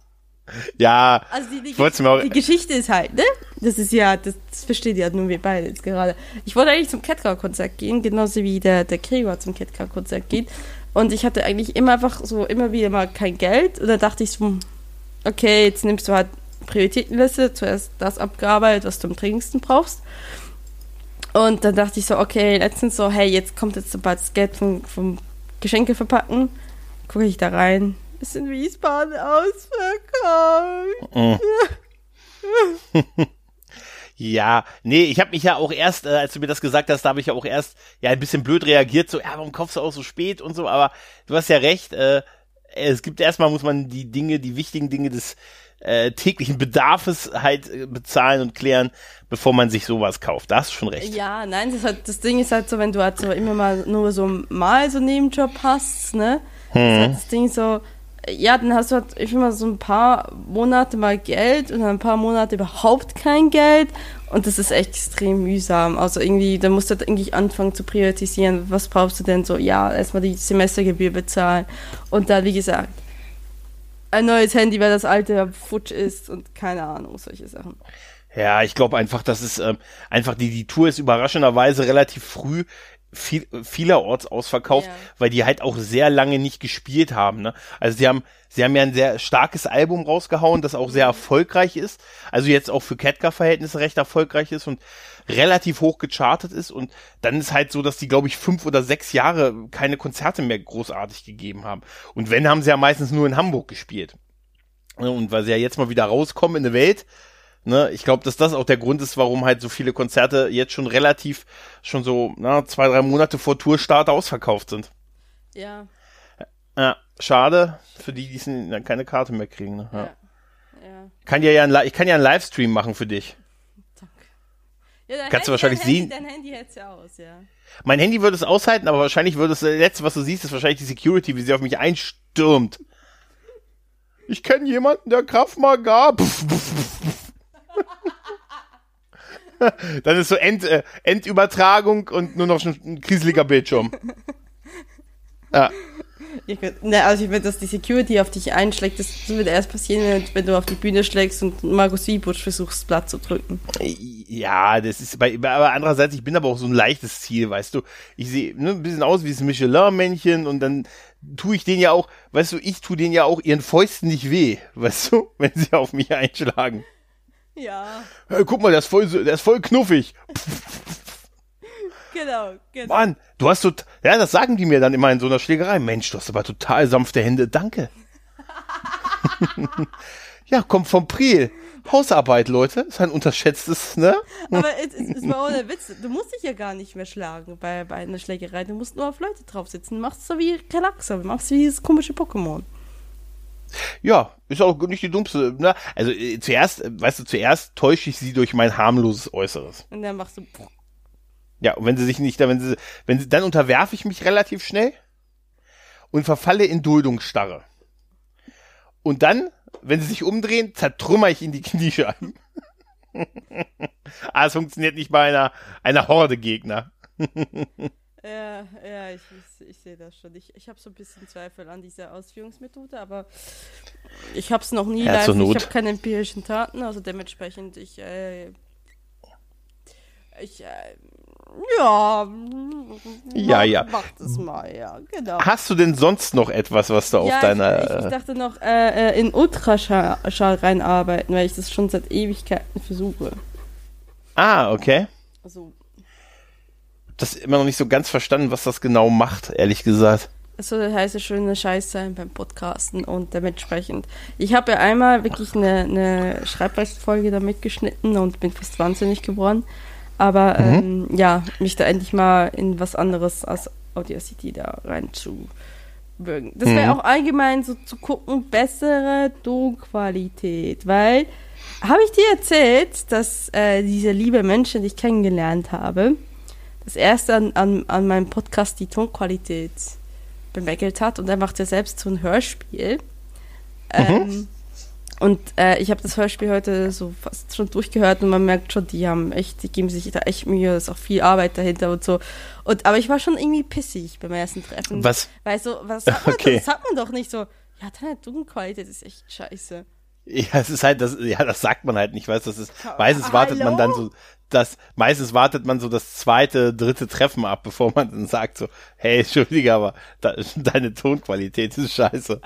Ja. Also die, die, die Geschichte ist halt, ne? Das ist ja, das, das versteht ja nur wir beide jetzt gerade. Ich wollte eigentlich zum Catcar-Konzert gehen, genauso wie der, der Gregor zum Catcar-Konzert geht. Und ich hatte eigentlich immer einfach so immer wieder mal kein Geld. Und dann dachte ich so, hm, okay, jetzt nimmst du halt Prioritätenliste, zuerst das abgearbeitet, was du am dringendsten brauchst. Und dann dachte ich so, okay, letztens so, hey, jetzt kommt jetzt bald das Geld vom, vom Geschenke verpacken. Gucke ich da rein. Ist in Wiesbaden ausverkauft. Ja, nee, ich habe mich ja auch erst, äh, als du mir das gesagt hast, da habe ich ja auch erst ja ein bisschen blöd reagiert, so, ja, warum kaufst du auch so spät und so, aber du hast ja recht, äh, es gibt erstmal muss man die Dinge, die wichtigen Dinge des äh, täglichen Bedarfes halt äh, bezahlen und klären, bevor man sich sowas kauft. Da hast du schon recht. Ja, nein, das, halt, das Ding ist halt so, wenn du halt so immer mal nur so mal so einen Nebenjob hast, ne? Hm. Das, halt das Ding so, ja, dann hast du halt ich immer so ein paar Monate mal Geld und dann ein paar Monate überhaupt kein Geld und das ist echt extrem mühsam. Also irgendwie, da musst du halt irgendwie anfangen zu priorisieren, was brauchst du denn so? Ja, erstmal die Semestergebühr bezahlen und dann, wie gesagt, ein neues Handy, weil das alte futsch ist und keine Ahnung, solche Sachen. Ja, ich glaube einfach, dass es ähm, einfach die, die Tour ist überraschenderweise relativ früh viel, vielerorts ausverkauft, ja. weil die halt auch sehr lange nicht gespielt haben. Ne? Also sie haben, sie haben ja ein sehr starkes Album rausgehauen, das auch sehr erfolgreich ist. Also jetzt auch für Ketka-Verhältnisse recht erfolgreich ist und relativ hoch gechartet ist. Und dann ist halt so, dass die, glaube ich, fünf oder sechs Jahre keine Konzerte mehr großartig gegeben haben. Und wenn, haben sie ja meistens nur in Hamburg gespielt. Und weil sie ja jetzt mal wieder rauskommen in die Welt, Ne, ich glaube, dass das auch der Grund ist, warum halt so viele Konzerte jetzt schon relativ, schon so na, zwei, drei Monate vor Tourstart ausverkauft sind. Ja. Ja, schade für die, die keine Karte mehr kriegen. Ne? Ja. ja. Kann ja, ja ein, ich kann ja einen Livestream machen für dich. Ja, Kannst Handy, du wahrscheinlich dein sehen. Dein Handy hält's ja aus, ja. Mein Handy würde es aushalten, aber wahrscheinlich würde es, das letzte, was du siehst, ist wahrscheinlich die Security, wie sie auf mich einstürmt. Ich kenne jemanden, der Kraft mal gab. Dann ist so End, äh, Endübertragung und nur noch ein kriseliger Bildschirm. Ja. Ich, ne, also ich finde, dass die Security auf dich einschlägt, das wird erst passieren, wenn, du auf die Bühne schlägst und Markus Wiebusch versuchst, Blatt zu drücken. Ja, das ist bei, aber andererseits, ich bin aber auch so ein leichtes Ziel, weißt du. Ich sehe ne, ein bisschen aus wie das Michelin-Männchen und dann tue ich den ja auch, weißt du, ich tue denen ja auch ihren Fäusten nicht weh, weißt du, wenn sie auf mich einschlagen. Ja. Hey, guck mal, der ist voll, der ist voll knuffig. Genau, genau. Mann, du hast so, ja, das sagen die mir dann immer in so einer Schlägerei. Mensch, du hast aber total sanfte Hände. Danke. ja, kommt vom Priel. Hausarbeit, Leute, ist ein unterschätztes, ne? Aber es, es, es war ohne Witz. Du musst dich ja gar nicht mehr schlagen bei, bei einer Schlägerei. Du musst nur auf Leute drauf sitzen. Du machst so wie Relaxer, du machst wie dieses komische Pokémon. Ja, ist auch nicht die dummste. Ne? Also äh, zuerst, äh, weißt du, zuerst täusche ich sie durch mein harmloses Äußeres. Und dann machst du. Ja, und wenn sie sich nicht, wenn sie, wenn sie, dann unterwerfe ich mich relativ schnell und verfalle in Duldungsstarre. Und dann, wenn sie sich umdrehen, zertrümmer ich in die Kniescheiben. ah, es funktioniert nicht bei einer, einer Horde Gegner. Ja, ja, ich, ich, ich sehe das schon. Ich, ich habe so ein bisschen Zweifel an dieser Ausführungsmethode, aber ich habe es noch nie live. Ich habe keine empirischen Taten, also dementsprechend ich, äh, ich, äh, ja, ja, mach, ja. Mach das mal, ja, genau. Hast du denn sonst noch etwas, was da ja, auf deiner. Ich, ich, ich dachte noch äh, äh in Ultraschall reinarbeiten, weil ich das schon seit Ewigkeiten versuche. Ah, okay. Also das immer noch nicht so ganz verstanden, was das genau macht, ehrlich gesagt. Also das heißt, es schöne Scheiß sein beim Podcasten und dementsprechend. Ich habe ja einmal wirklich eine, eine Schreibweisfolge da mitgeschnitten und bin fast wahnsinnig geworden. Aber mhm. ähm, ja, mich da endlich mal in was anderes als Audacity da rein zu würgen. Das wäre mhm. auch allgemein so zu gucken, bessere Tonqualität, weil habe ich dir erzählt, dass äh, diese liebe Menschen, die ich kennengelernt habe, das erste an, an, an meinem Podcast die Tonqualität bemängelt hat und er macht ja selbst so ein Hörspiel. Mhm. Und äh, ich habe das Hörspiel heute so fast schon durchgehört und man merkt schon, die haben echt, die geben sich da echt Mühe, da ist auch viel Arbeit dahinter und so. Und aber ich war schon irgendwie pissig beim ersten Treffen. Was? Weil so, was sagt man, okay. das sagt man doch nicht so, ja, deine Tonqualität ist echt scheiße. Ja, es ist halt, das, ja, das sagt man halt nicht, weißt du, das ist, meistens wartet Hallo? man dann so, das, meistens wartet man so das zweite, dritte Treffen ab, bevor man dann sagt so, hey, Entschuldige, aber da, deine Tonqualität ist scheiße.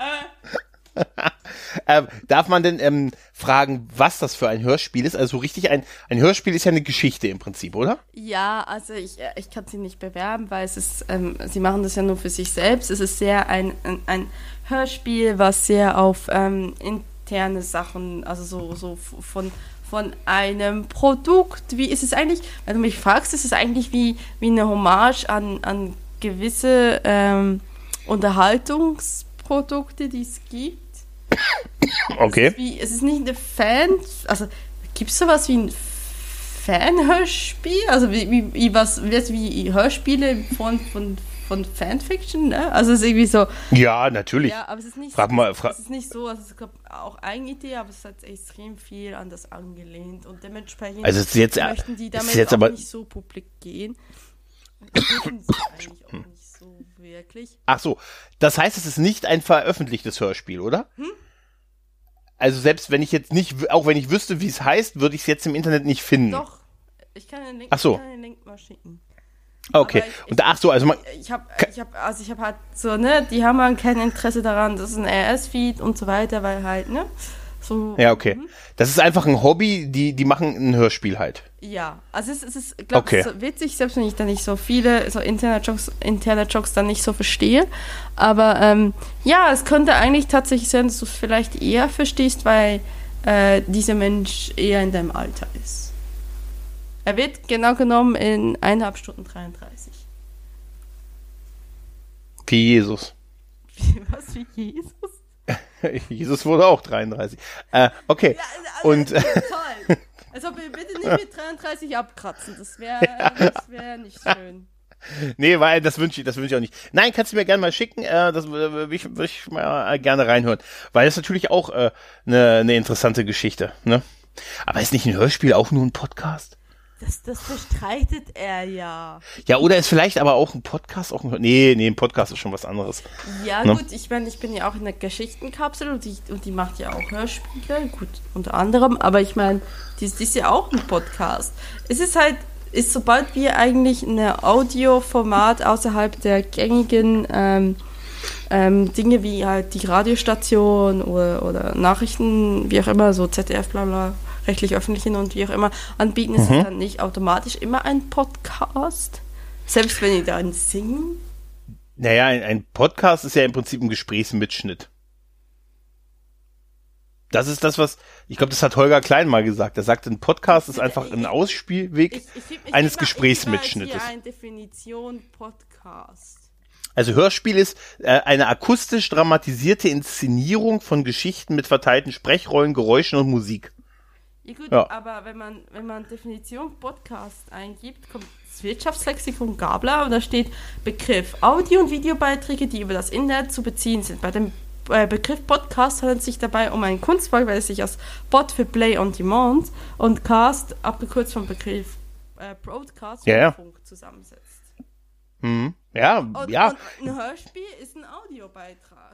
Äh. ähm, darf man denn ähm, fragen, was das für ein Hörspiel ist? Also richtig ein, ein Hörspiel ist ja eine Geschichte im Prinzip, oder? Ja, also ich, äh, ich kann sie nicht bewerben, weil es ist, ähm, sie machen das ja nur für sich selbst. Es ist sehr ein, ein, ein Hörspiel, was sehr auf ähm, in, interne Sachen, also so, so von, von einem Produkt. Wie ist es eigentlich, wenn du mich fragst, ist es eigentlich wie, wie eine Hommage an, an gewisse ähm, Unterhaltungsprodukte, die es gibt. Okay. Es ist, wie, es ist nicht eine Fan, also gibt es sowas wie ein Fan-Hörspiel? Also wie, wie, wie was wie Hörspiele von, von, von Fanfiction, ne? Also es ist irgendwie so. Ja, natürlich. Ja, aber es ist nicht frag so, mal, frag es ist nicht so, also es gab auch Eigenidee, aber es hat extrem viel an das angelehnt und dementsprechend also jetzt, möchten die damit jetzt auch aber, nicht so publik gehen. Das dürfen sie eigentlich auch nicht so wirklich. Ach so, das heißt, es ist nicht ein veröffentlichtes Hörspiel, oder? Hm? Also selbst wenn ich jetzt nicht, auch wenn ich wüsste, wie es heißt, würde ich es jetzt im Internet nicht finden. Doch, ich kann den Link, ach so. kann den Link mal schicken. Okay. Ich, und ach so, also man. Ich habe, ich habe, also ich habe halt so, ne, die haben halt kein Interesse daran, das ist ein RS-Feed und so weiter, weil halt, ne, so. Ja, okay. Mhm. Das ist einfach ein Hobby, die, die machen ein Hörspiel halt. Ja, also es, es ist, glaube okay. ich, witzig, selbst wenn ich da nicht so viele so Internet-Jokes Internet -Jokes dann nicht so verstehe. Aber ähm, ja, es könnte eigentlich tatsächlich sein, dass du es vielleicht eher verstehst, weil äh, dieser Mensch eher in deinem Alter ist. Er wird genau genommen in eineinhalb Stunden 33. Wie Jesus. Was wie Jesus? Jesus wurde auch 33. Äh, okay. Ja, also, und toll. Also bitte nicht mit 33 abkratzen. Das wäre ja. wär nicht schön. Nee, weil das wünsche ich, das wünsche ich auch nicht. Nein, kannst du mir gerne mal schicken, äh, das würde ich, würd ich mal äh, gerne reinhören. Weil das ist natürlich auch eine äh, ne, ne interessante Geschichte, ne? Aber ist nicht ein Hörspiel auch nur ein Podcast? Das, das bestreitet er ja. Ja, oder ist vielleicht aber auch ein Podcast auch ein, Nee, nee, ein Podcast ist schon was anderes. Ja, ne? gut, ich meine, ich bin ja auch in der Geschichtenkapsel und die, und die macht ja auch Hörspiele, gut, unter anderem, aber ich meine, die, die ist ja auch ein Podcast. Es ist halt, ist sobald wir eigentlich ein Audioformat außerhalb der gängigen ähm, ähm, Dinge wie halt die Radiostation oder, oder Nachrichten, wie auch immer, so ZDF, bla bla, rechtlich-öffentlichen und wie auch immer anbieten, ist mhm. es dann nicht automatisch immer ein Podcast? Selbst wenn die dann singen? Naja, ein, ein Podcast ist ja im Prinzip ein Gesprächsmitschnitt. Das ist das, was, ich glaube, das hat Holger Klein mal gesagt. Er sagte, ein Podcast ist einfach ein Ausspielweg ich, ich, ich, eines Gesprächsmitschnittes. Eine Definition Podcast. Also Hörspiel ist äh, eine akustisch dramatisierte Inszenierung von Geschichten mit verteilten Sprechrollen, Geräuschen und Musik. Ja gut, ja. aber wenn man, wenn man Definition Podcast eingibt, kommt das Wirtschaftslexikon Gabler und da steht Begriff Audio- und Videobeiträge, die über das Internet zu beziehen sind. Bei dem äh, Begriff Podcast handelt es sich dabei um ein Kunstwerk, weil es sich aus Pod für Play on Demand und Cast, abgekürzt vom Begriff äh, Broadcast, ja. Funk zusammensetzt. Mhm. Ja, und, ja. Und ein Hörspiel ist ein Audiobeitrag.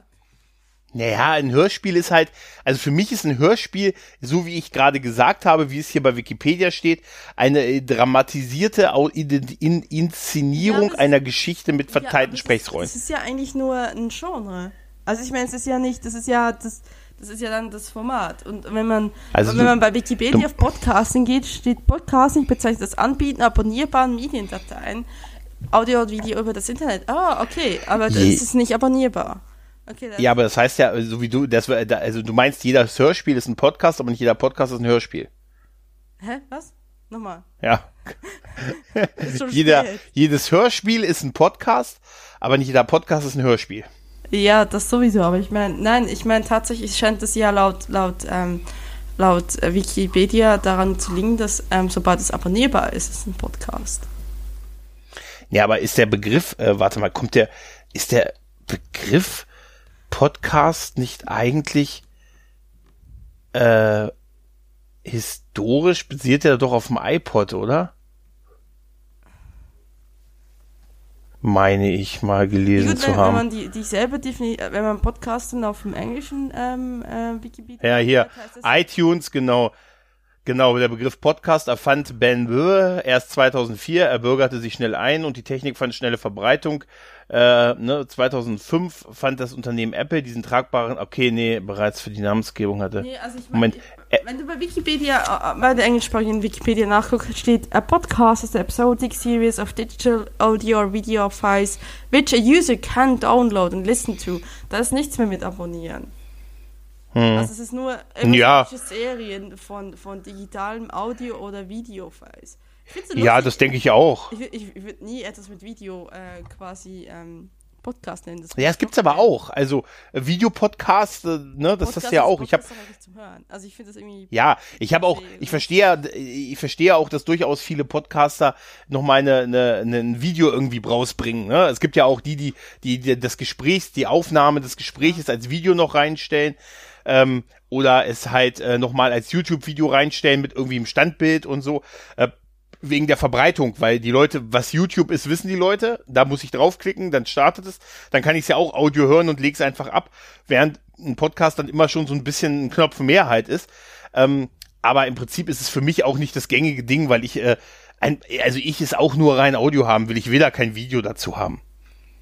Naja, ein Hörspiel ist halt, also für mich ist ein Hörspiel, so wie ich gerade gesagt habe, wie es hier bei Wikipedia steht, eine äh, dramatisierte Inszenierung ja, einer Geschichte mit verteilten ja, Sprechräumen. Das ist ja eigentlich nur ein Genre. Also ich meine, es ist ja nicht, das ist ja das, das ist ja dann das Format. Und wenn man, also wenn man bei Wikipedia auf Podcasting geht, steht Podcasting bezeichnet das Anbieten abonnierbaren Mediendateien, Audio und Video über das Internet. Ah, okay, aber das ist nicht abonnierbar. Okay, ja, aber das heißt ja, so wie du, das, also du meinst, jeder Hörspiel ist ein Podcast, aber nicht jeder Podcast ist ein Hörspiel. Hä? Was? Nochmal. Ja. jeder, jedes Hörspiel ist ein Podcast, aber nicht jeder Podcast ist ein Hörspiel. Ja, das sowieso, aber ich meine, nein, ich meine tatsächlich scheint es ja laut, laut, ähm, laut äh, Wikipedia daran zu liegen, dass ähm, sobald es abonnierbar ist, ist es ein Podcast. Ja, aber ist der Begriff, äh, warte mal, kommt der, ist der Begriff Podcast nicht eigentlich äh, historisch basiert er doch auf dem iPod, oder? Meine ich mal gelesen gut, zu wenn, haben. Wenn man die, dieselbe Definition, wenn man Podcasten auf dem englischen ähm, äh, Wikipedia. Ja, hier, iTunes, genau. Genau, der Begriff Podcast erfand Ben Wöhe erst 2004. Er bürgerte sich schnell ein und die Technik fand schnelle Verbreitung. Äh, ne, 2005 fand das Unternehmen Apple diesen tragbaren, okay, nee, bereits für die Namensgebung hatte. Nee, also ich mein, Moment. Äh, wenn du bei Wikipedia, äh, bei der englischsprachigen Wikipedia nachguckst, steht, a podcast is an episodic series of digital audio or video files which a user can download and listen to. Da ist nichts mehr mit abonnieren. Hm. Also es ist nur ja. Serien von, von digitalem Audio- oder Videofiles. So ja, das denke ich auch. Ich, ich, ich würde nie etwas mit Video äh, quasi ähm, Podcast nennen. ja, es gibt's aber auch. Also äh, Videopodcast, äh, ne, das Podcast ist ja auch. Ich habe also ich finde das irgendwie Ja, ich habe auch ich verstehe ich verstehe auch, dass durchaus viele Podcaster noch mal eine, eine, ein Video irgendwie rausbringen, ne? Es gibt ja auch die, die die, die das Gesprächs, die Aufnahme des Gespräches als Video noch reinstellen. Ähm, oder es halt äh, nochmal als YouTube-Video reinstellen mit irgendwie im Standbild und so. Äh, wegen der Verbreitung, weil die Leute, was YouTube ist, wissen die Leute. Da muss ich draufklicken, dann startet es. Dann kann ich es ja auch Audio hören und lege es einfach ab, während ein Podcast dann immer schon so ein bisschen ein Knopf Mehrheit ist. Ähm, aber im Prinzip ist es für mich auch nicht das gängige Ding, weil ich, äh, ein, also ich es auch nur rein Audio haben will. Ich will da kein Video dazu haben.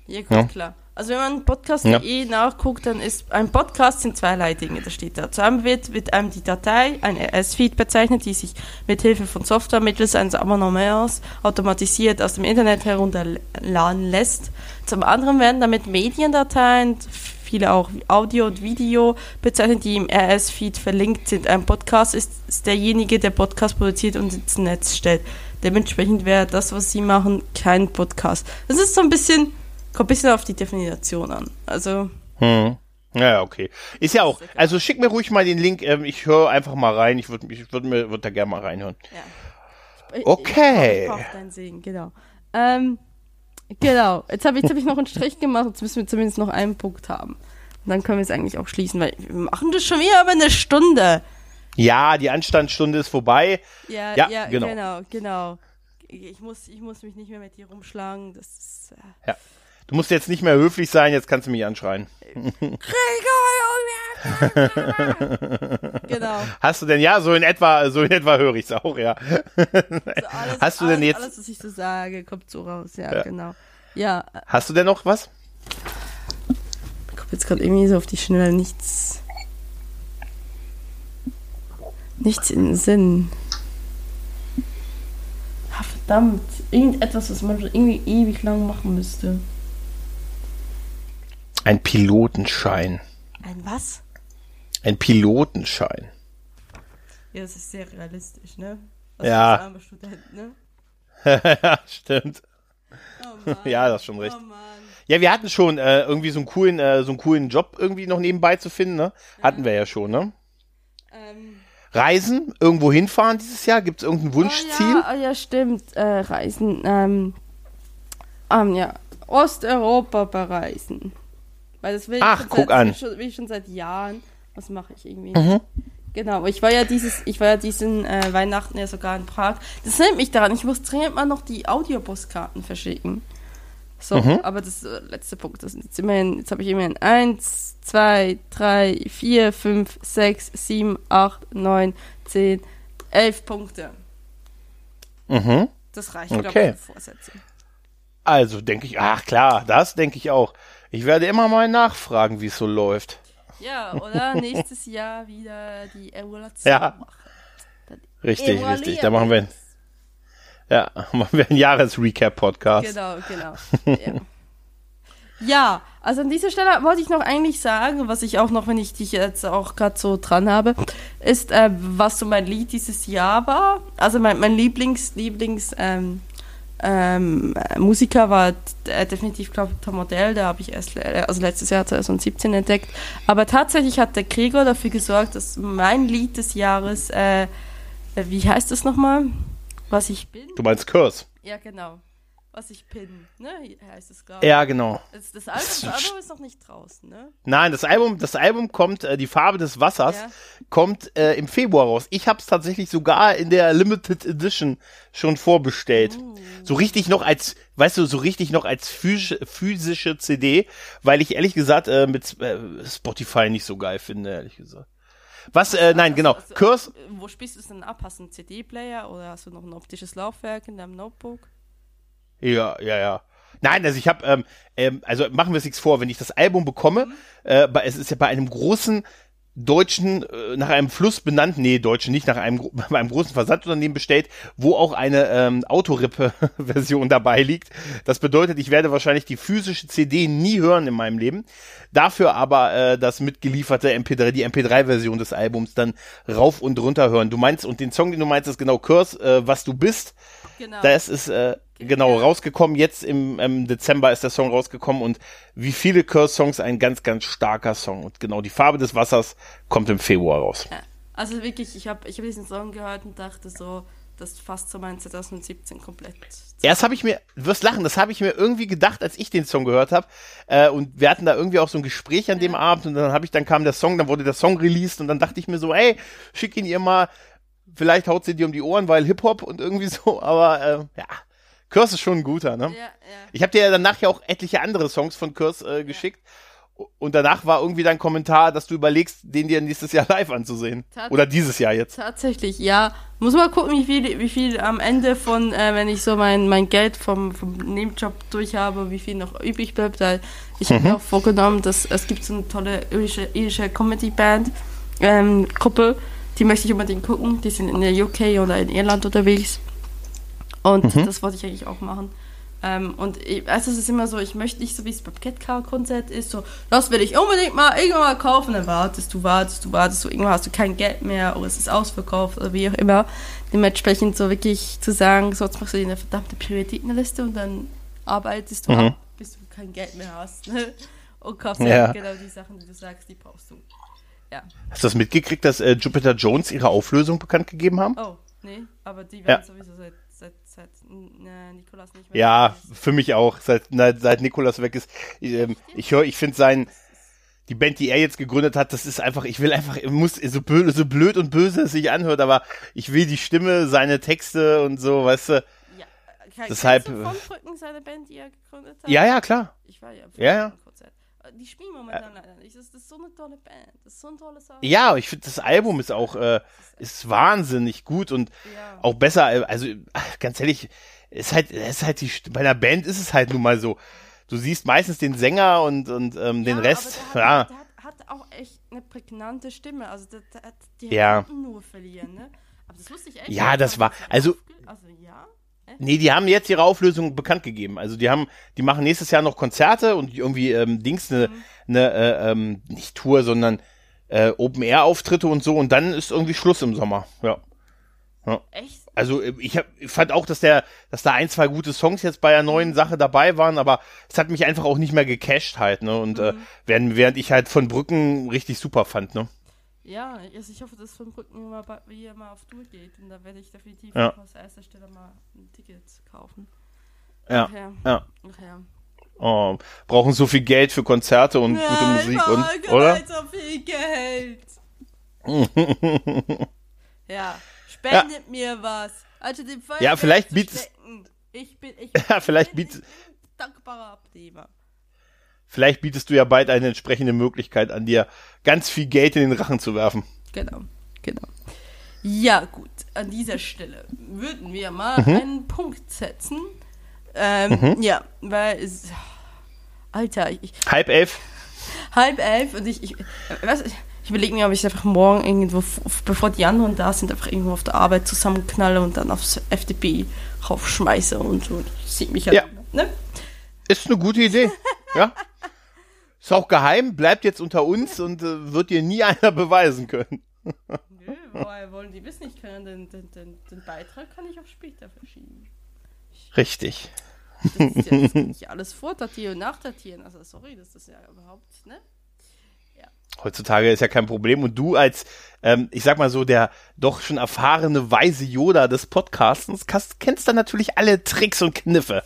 Ja, gut, ja? klar. Also wenn man Podcast.de ja. nachguckt, dann ist ein Podcast sind zweierlei Dinge, das steht da. Zusammen wird, wird einem die Datei, ein RS-Feed bezeichnet, die sich mit Hilfe von Software mittels eines Abonnements automatisiert aus dem Internet herunterladen lässt. Zum anderen werden damit Mediendateien, viele auch Audio und Video bezeichnet, die im RS-Feed verlinkt sind. Ein Podcast ist, ist derjenige, der Podcast produziert und ins Netz stellt. Dementsprechend wäre das, was sie machen, kein Podcast. Das ist so ein bisschen Kommt ein bisschen auf die Definition an. Also. Hm. Ja, okay. Ist ja auch. Also schick mir ruhig mal den Link. Ähm, ich höre einfach mal rein. Ich würde ich würd mir würd da gerne mal reinhören. Ja. Ich, okay. Ich, ich, ich deinen Segen, genau. Ähm, genau. Jetzt habe ich, hab ich noch einen Strich gemacht. Jetzt müssen wir zumindest noch einen Punkt haben. Und dann können wir es eigentlich auch schließen, weil wir machen das schon wieder aber eine Stunde. Ja, die Anstandsstunde ist vorbei. Ja, ja, ja genau. genau, genau. Ich muss, ich muss mich nicht mehr mit dir rumschlagen. Das ist. Äh, ja. Du musst jetzt nicht mehr höflich sein, jetzt kannst du mich anschreien. genau. Hast du denn, ja, so in etwa, so in etwa höre ich es auch, ja. Alles, Hast du denn jetzt. Alles, was ich so sage, kommt so raus, ja, ja. genau. Ja. Hast du denn noch was? Ich komme jetzt gerade irgendwie so auf die Schnelle nichts. Nichts in den Sinn. Ah, verdammt. Irgendetwas, was man irgendwie ewig lang machen müsste. Ein Pilotenschein. Ein was? Ein Pilotenschein. Ja, das ist sehr realistisch, ne? Also ja. Arme Student, ne? ja, stimmt. Oh ja, das ist schon recht. Oh ja, wir hatten schon äh, irgendwie so einen coolen, äh, so einen coolen Job irgendwie noch nebenbei zu finden, ne? Hatten ja. wir ja schon, ne? Ähm. Reisen, irgendwo hinfahren dieses Jahr? Gibt es irgendein Wunschziel? Oh ja, oh ja, stimmt. Äh, Reisen, ähm, ähm, ja, Osteuropa bereisen. Weil das will Ach, ich guck seit, schon, will ich schon seit Jahren. Was mache ich irgendwie? Mhm. Genau, ich war ja dieses, ich war ja diesen äh, Weihnachten ja sogar in Prag. Das nimmt mich daran, ich muss dringend mal noch die Audiobuskarten verschicken. So, mhm. aber das ist der letzte Punkt. Das sind jetzt immerhin, jetzt habe ich immerhin 1, 2, 3, 4, 5, 6, 7, 8, 9, 10, 11 Punkte. Mhm. Das reicht, okay. glaube ich, für Vorsätze. Also denke ich, ach klar, das denke ich auch. Ich werde immer mal nachfragen, wie es so läuft. Ja, oder nächstes Jahr wieder die Evaluation ja. machen. richtig, richtig. Da machen wir, ja, machen wir einen Jahresrecap-Podcast. Genau, genau. ja. ja, also an dieser Stelle wollte ich noch eigentlich sagen, was ich auch noch, wenn ich dich jetzt auch gerade so dran habe, ist, äh, was so mein Lied dieses Jahr war. Also mein, mein Lieblings, Lieblings, ähm, ähm, Musiker war äh, definitiv, glaube ich, Tom Modell, der habe ich erst äh, also letztes Jahr 2017 entdeckt. Aber tatsächlich hat der Gregor dafür gesorgt, dass mein Lied des Jahres, äh, äh wie heißt das nochmal? Was ich bin? Du meinst Curse? Ja, genau was ich pin, ne? Heißt es gerade. Ja, genau. Das, das, Album, das, Album, ist noch nicht draußen, ne? Nein, das Album, das Album kommt, äh, die Farbe des Wassers ja. kommt äh, im Februar raus. Ich habe es tatsächlich sogar in der Limited Edition schon vorbestellt. Uh. So richtig noch als, weißt du, so richtig noch als phys physische CD, weil ich ehrlich gesagt äh, mit äh, Spotify nicht so geil finde, ehrlich gesagt. Was, äh, nein, also, genau. Also, Kurs. Wo spielst du es denn ab? Hast du einen CD-Player oder hast du noch ein optisches Laufwerk in deinem Notebook? Ja, ja, ja. Nein, also ich habe, ähm, ähm, also machen wir es nichts vor, wenn ich das Album bekomme, äh, es ist ja bei einem großen deutschen, äh, nach einem Fluss benannten, nee, deutschen nicht, nach einem, bei einem großen Versandunternehmen bestellt, wo auch eine ähm, Autorippe-Version dabei liegt. Das bedeutet, ich werde wahrscheinlich die physische CD nie hören in meinem Leben. Dafür aber äh, das mitgelieferte MP3, die MP3-Version des Albums dann rauf und runter hören. Du meinst, und den Song, den du meinst, ist genau Curse, äh, was du bist. Genau. Das ist, äh, Genau, rausgekommen. Jetzt im, im Dezember ist der Song rausgekommen und wie viele Curse-Songs ein ganz, ganz starker Song. Und genau, die Farbe des Wassers kommt im Februar raus. Ja. Also wirklich, ich habe ich hab diesen Song gehört und dachte so, das fasst so mein 2017 komplett. Erst habe ich mir, du wirst lachen, das habe ich mir irgendwie gedacht, als ich den Song gehört habe. Äh, und wir hatten da irgendwie auch so ein Gespräch an ja. dem Abend und dann habe ich, dann kam der Song, dann wurde der Song released und dann dachte ich mir so, ey, schick ihn ihr mal, vielleicht haut sie dir um die Ohren, weil Hip-Hop und irgendwie so, aber äh, ja. Curse ist schon ein guter, ne? Ja, ja. Ich habe dir ja danach ja auch etliche andere Songs von Curse äh, geschickt. Ja. Und danach war irgendwie dein Kommentar, dass du überlegst, den dir nächstes Jahr live anzusehen. Oder dieses Jahr jetzt. Tatsächlich, ja. Muss mal gucken, wie viel, wie viel am Ende von, äh, wenn ich so mein, mein Geld vom, vom Nebenjob durch habe, wie viel noch übrig bleibt. Weil ich mhm. habe mir auch vorgenommen, dass es gibt so eine tolle irische, irische Comedy-Band, ähm, Gruppe, die möchte ich unbedingt gucken. Die sind in der UK oder in Irland unterwegs. Und mhm. das wollte ich eigentlich auch machen. Ähm, und ich, also es ist immer so, ich möchte nicht so, wie es beim Catcar-Konzert ist, so, das will ich unbedingt mal irgendwann mal kaufen. Dann wartest du, wartest du, wartest du, irgendwann hast du kein Geld mehr oder es ist ausverkauft oder wie auch immer. Dementsprechend so wirklich zu sagen, so, jetzt machst du dir eine verdammte Prioritätenliste und dann arbeitest du mhm. ab, bis du kein Geld mehr hast. Ne? Und kaufst ja. genau die Sachen, die du sagst, die brauchst du. Ja. Hast du das mitgekriegt, dass äh, Jupiter Jones ihre Auflösung bekannt gegeben haben? Oh, nee, aber die werden ja. sowieso seit äh, Nikolas nicht mehr. Ja, für mich auch, seit, na, seit Nikolas weg ist. Ähm, ich höre, ich finde sein, die Band, die er jetzt gegründet hat, das ist einfach, ich will einfach, muss, so blöd, so blöd und böse es sich anhört, aber ich will die Stimme, seine Texte und so, weißt du. Ja, kann, Deshalb. Du von Brücken seine Band, die er gegründet hat? Ja, ja, klar. Ich war ja. Ja, ja. Die spielen momentan äh, leider nicht. Das, das, ist so eine tolle Band. Das ist so ein tolles Album. Ja, ich finde, das Album ist auch äh, ist wahnsinnig gut und ja. auch besser. Also, ganz ehrlich, ist halt, ist halt die, bei einer Band ist es halt nun mal so. Du siehst meistens den Sänger und, und ähm, den Rest. Der hat, ja. der hat, hat, auch echt eine prägnante Stimme. Also, der, der, die ja. nur verlieren, ne? Aber das wusste ich echt. Ja, das war, also. Also, ja. Nee, die haben jetzt ihre Auflösung bekannt gegeben. Also die haben, die machen nächstes Jahr noch Konzerte und irgendwie ähm, Dings eine, mhm. eine äh, ähm, nicht Tour, sondern äh, Open Air Auftritte und so und dann ist irgendwie Schluss im Sommer. Ja. ja. Echt? Also äh, ich, hab, ich fand auch, dass der, dass da ein zwei gute Songs jetzt bei der neuen mhm. Sache dabei waren, aber es hat mich einfach auch nicht mehr gecasht halt. Ne? Und äh, mhm. äh, während, während ich halt von Brücken richtig super fand. Ne? Ja, also ich hoffe, dass von Brücken mal, wie mal auf Tour geht. Und da werde ich definitiv ja. aus erster Stelle mal ein Ticket kaufen. Ja. Okay. Ja. Okay. Oh, brauchen so viel Geld für Konzerte und ja, gute Musik und oder? so viel Geld. ja, spendet ja. mir was. Also den ja, vielleicht bietet. Ich bin, ich ja, vielleicht bietet. Dankbarer Abnehmer. Vielleicht bietest du ja bald eine entsprechende Möglichkeit an dir, ganz viel Geld in den Rachen zu werfen. Genau, genau. Ja, gut. An dieser Stelle würden wir mal mhm. einen Punkt setzen. Ähm, mhm. Ja, weil es. Alter, ich. Halb elf. Halb elf und ich. Ich, was, ich überlege mir, ob ich einfach morgen irgendwo, bevor die anderen da sind, einfach irgendwo auf der Arbeit zusammenknalle und dann aufs FDP raufschmeiße und so. Sieht mich halt. Ja. Ne? Ist eine gute Idee. ja. Ist auch geheim, bleibt jetzt unter uns und äh, wird dir nie einer beweisen können. Nö, woher wollen die wissen? Ich kann den, den, den, den Beitrag kann ich auf später verschieben. Ich, Richtig. Das, ist ja, das kann ich alles vordatieren und nachdatieren. Also sorry, das ist ja überhaupt, ne? Ja. Heutzutage ist ja kein Problem. Und du als, ähm, ich sag mal so, der doch schon erfahrene weise Yoda des Podcastens, kennst dann natürlich alle Tricks und Kniffe.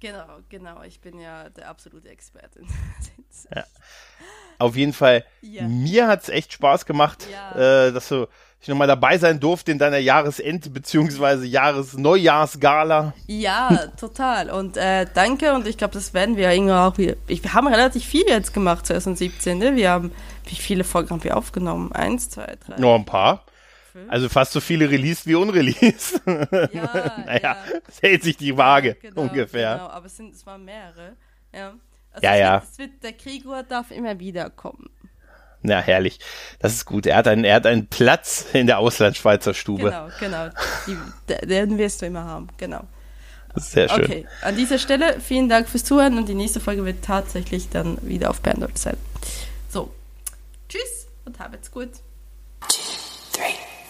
Genau, genau. Ich bin ja der absolute Expertin. ja. Auf jeden Fall, ja. mir hat es echt Spaß gemacht, ja. äh, dass du ich nochmal dabei sein durfte in deiner Jahresend- bzw. Jahresneujahrsgala. Ja, total. Und äh, danke und ich glaube, das werden wir irgendwie auch wieder. Wir haben relativ viel jetzt gemacht 2017. Ne? Wir haben, wie viele Folgen haben wir aufgenommen? Eins, zwei, drei. Nur ein paar. Also fast so viele released wie unreleased. Ja, naja, ja. das hält sich die Waage ja, genau, ungefähr. Genau, aber es, sind, es waren mehrere. Ja, also ja. ja. Wird, wird, der Gregor darf immer wieder kommen. Ja, herrlich. Das ist gut. Er hat einen, er hat einen Platz in der Auslandschweizer Stube. Genau, genau. Die, den wirst du immer haben. Genau. Sehr schön. Okay, an dieser Stelle vielen Dank fürs Zuhören und die nächste Folge wird tatsächlich dann wieder auf Berndeutsch sein. So, tschüss und habt's gut.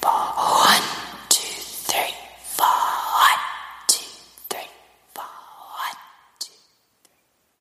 保安。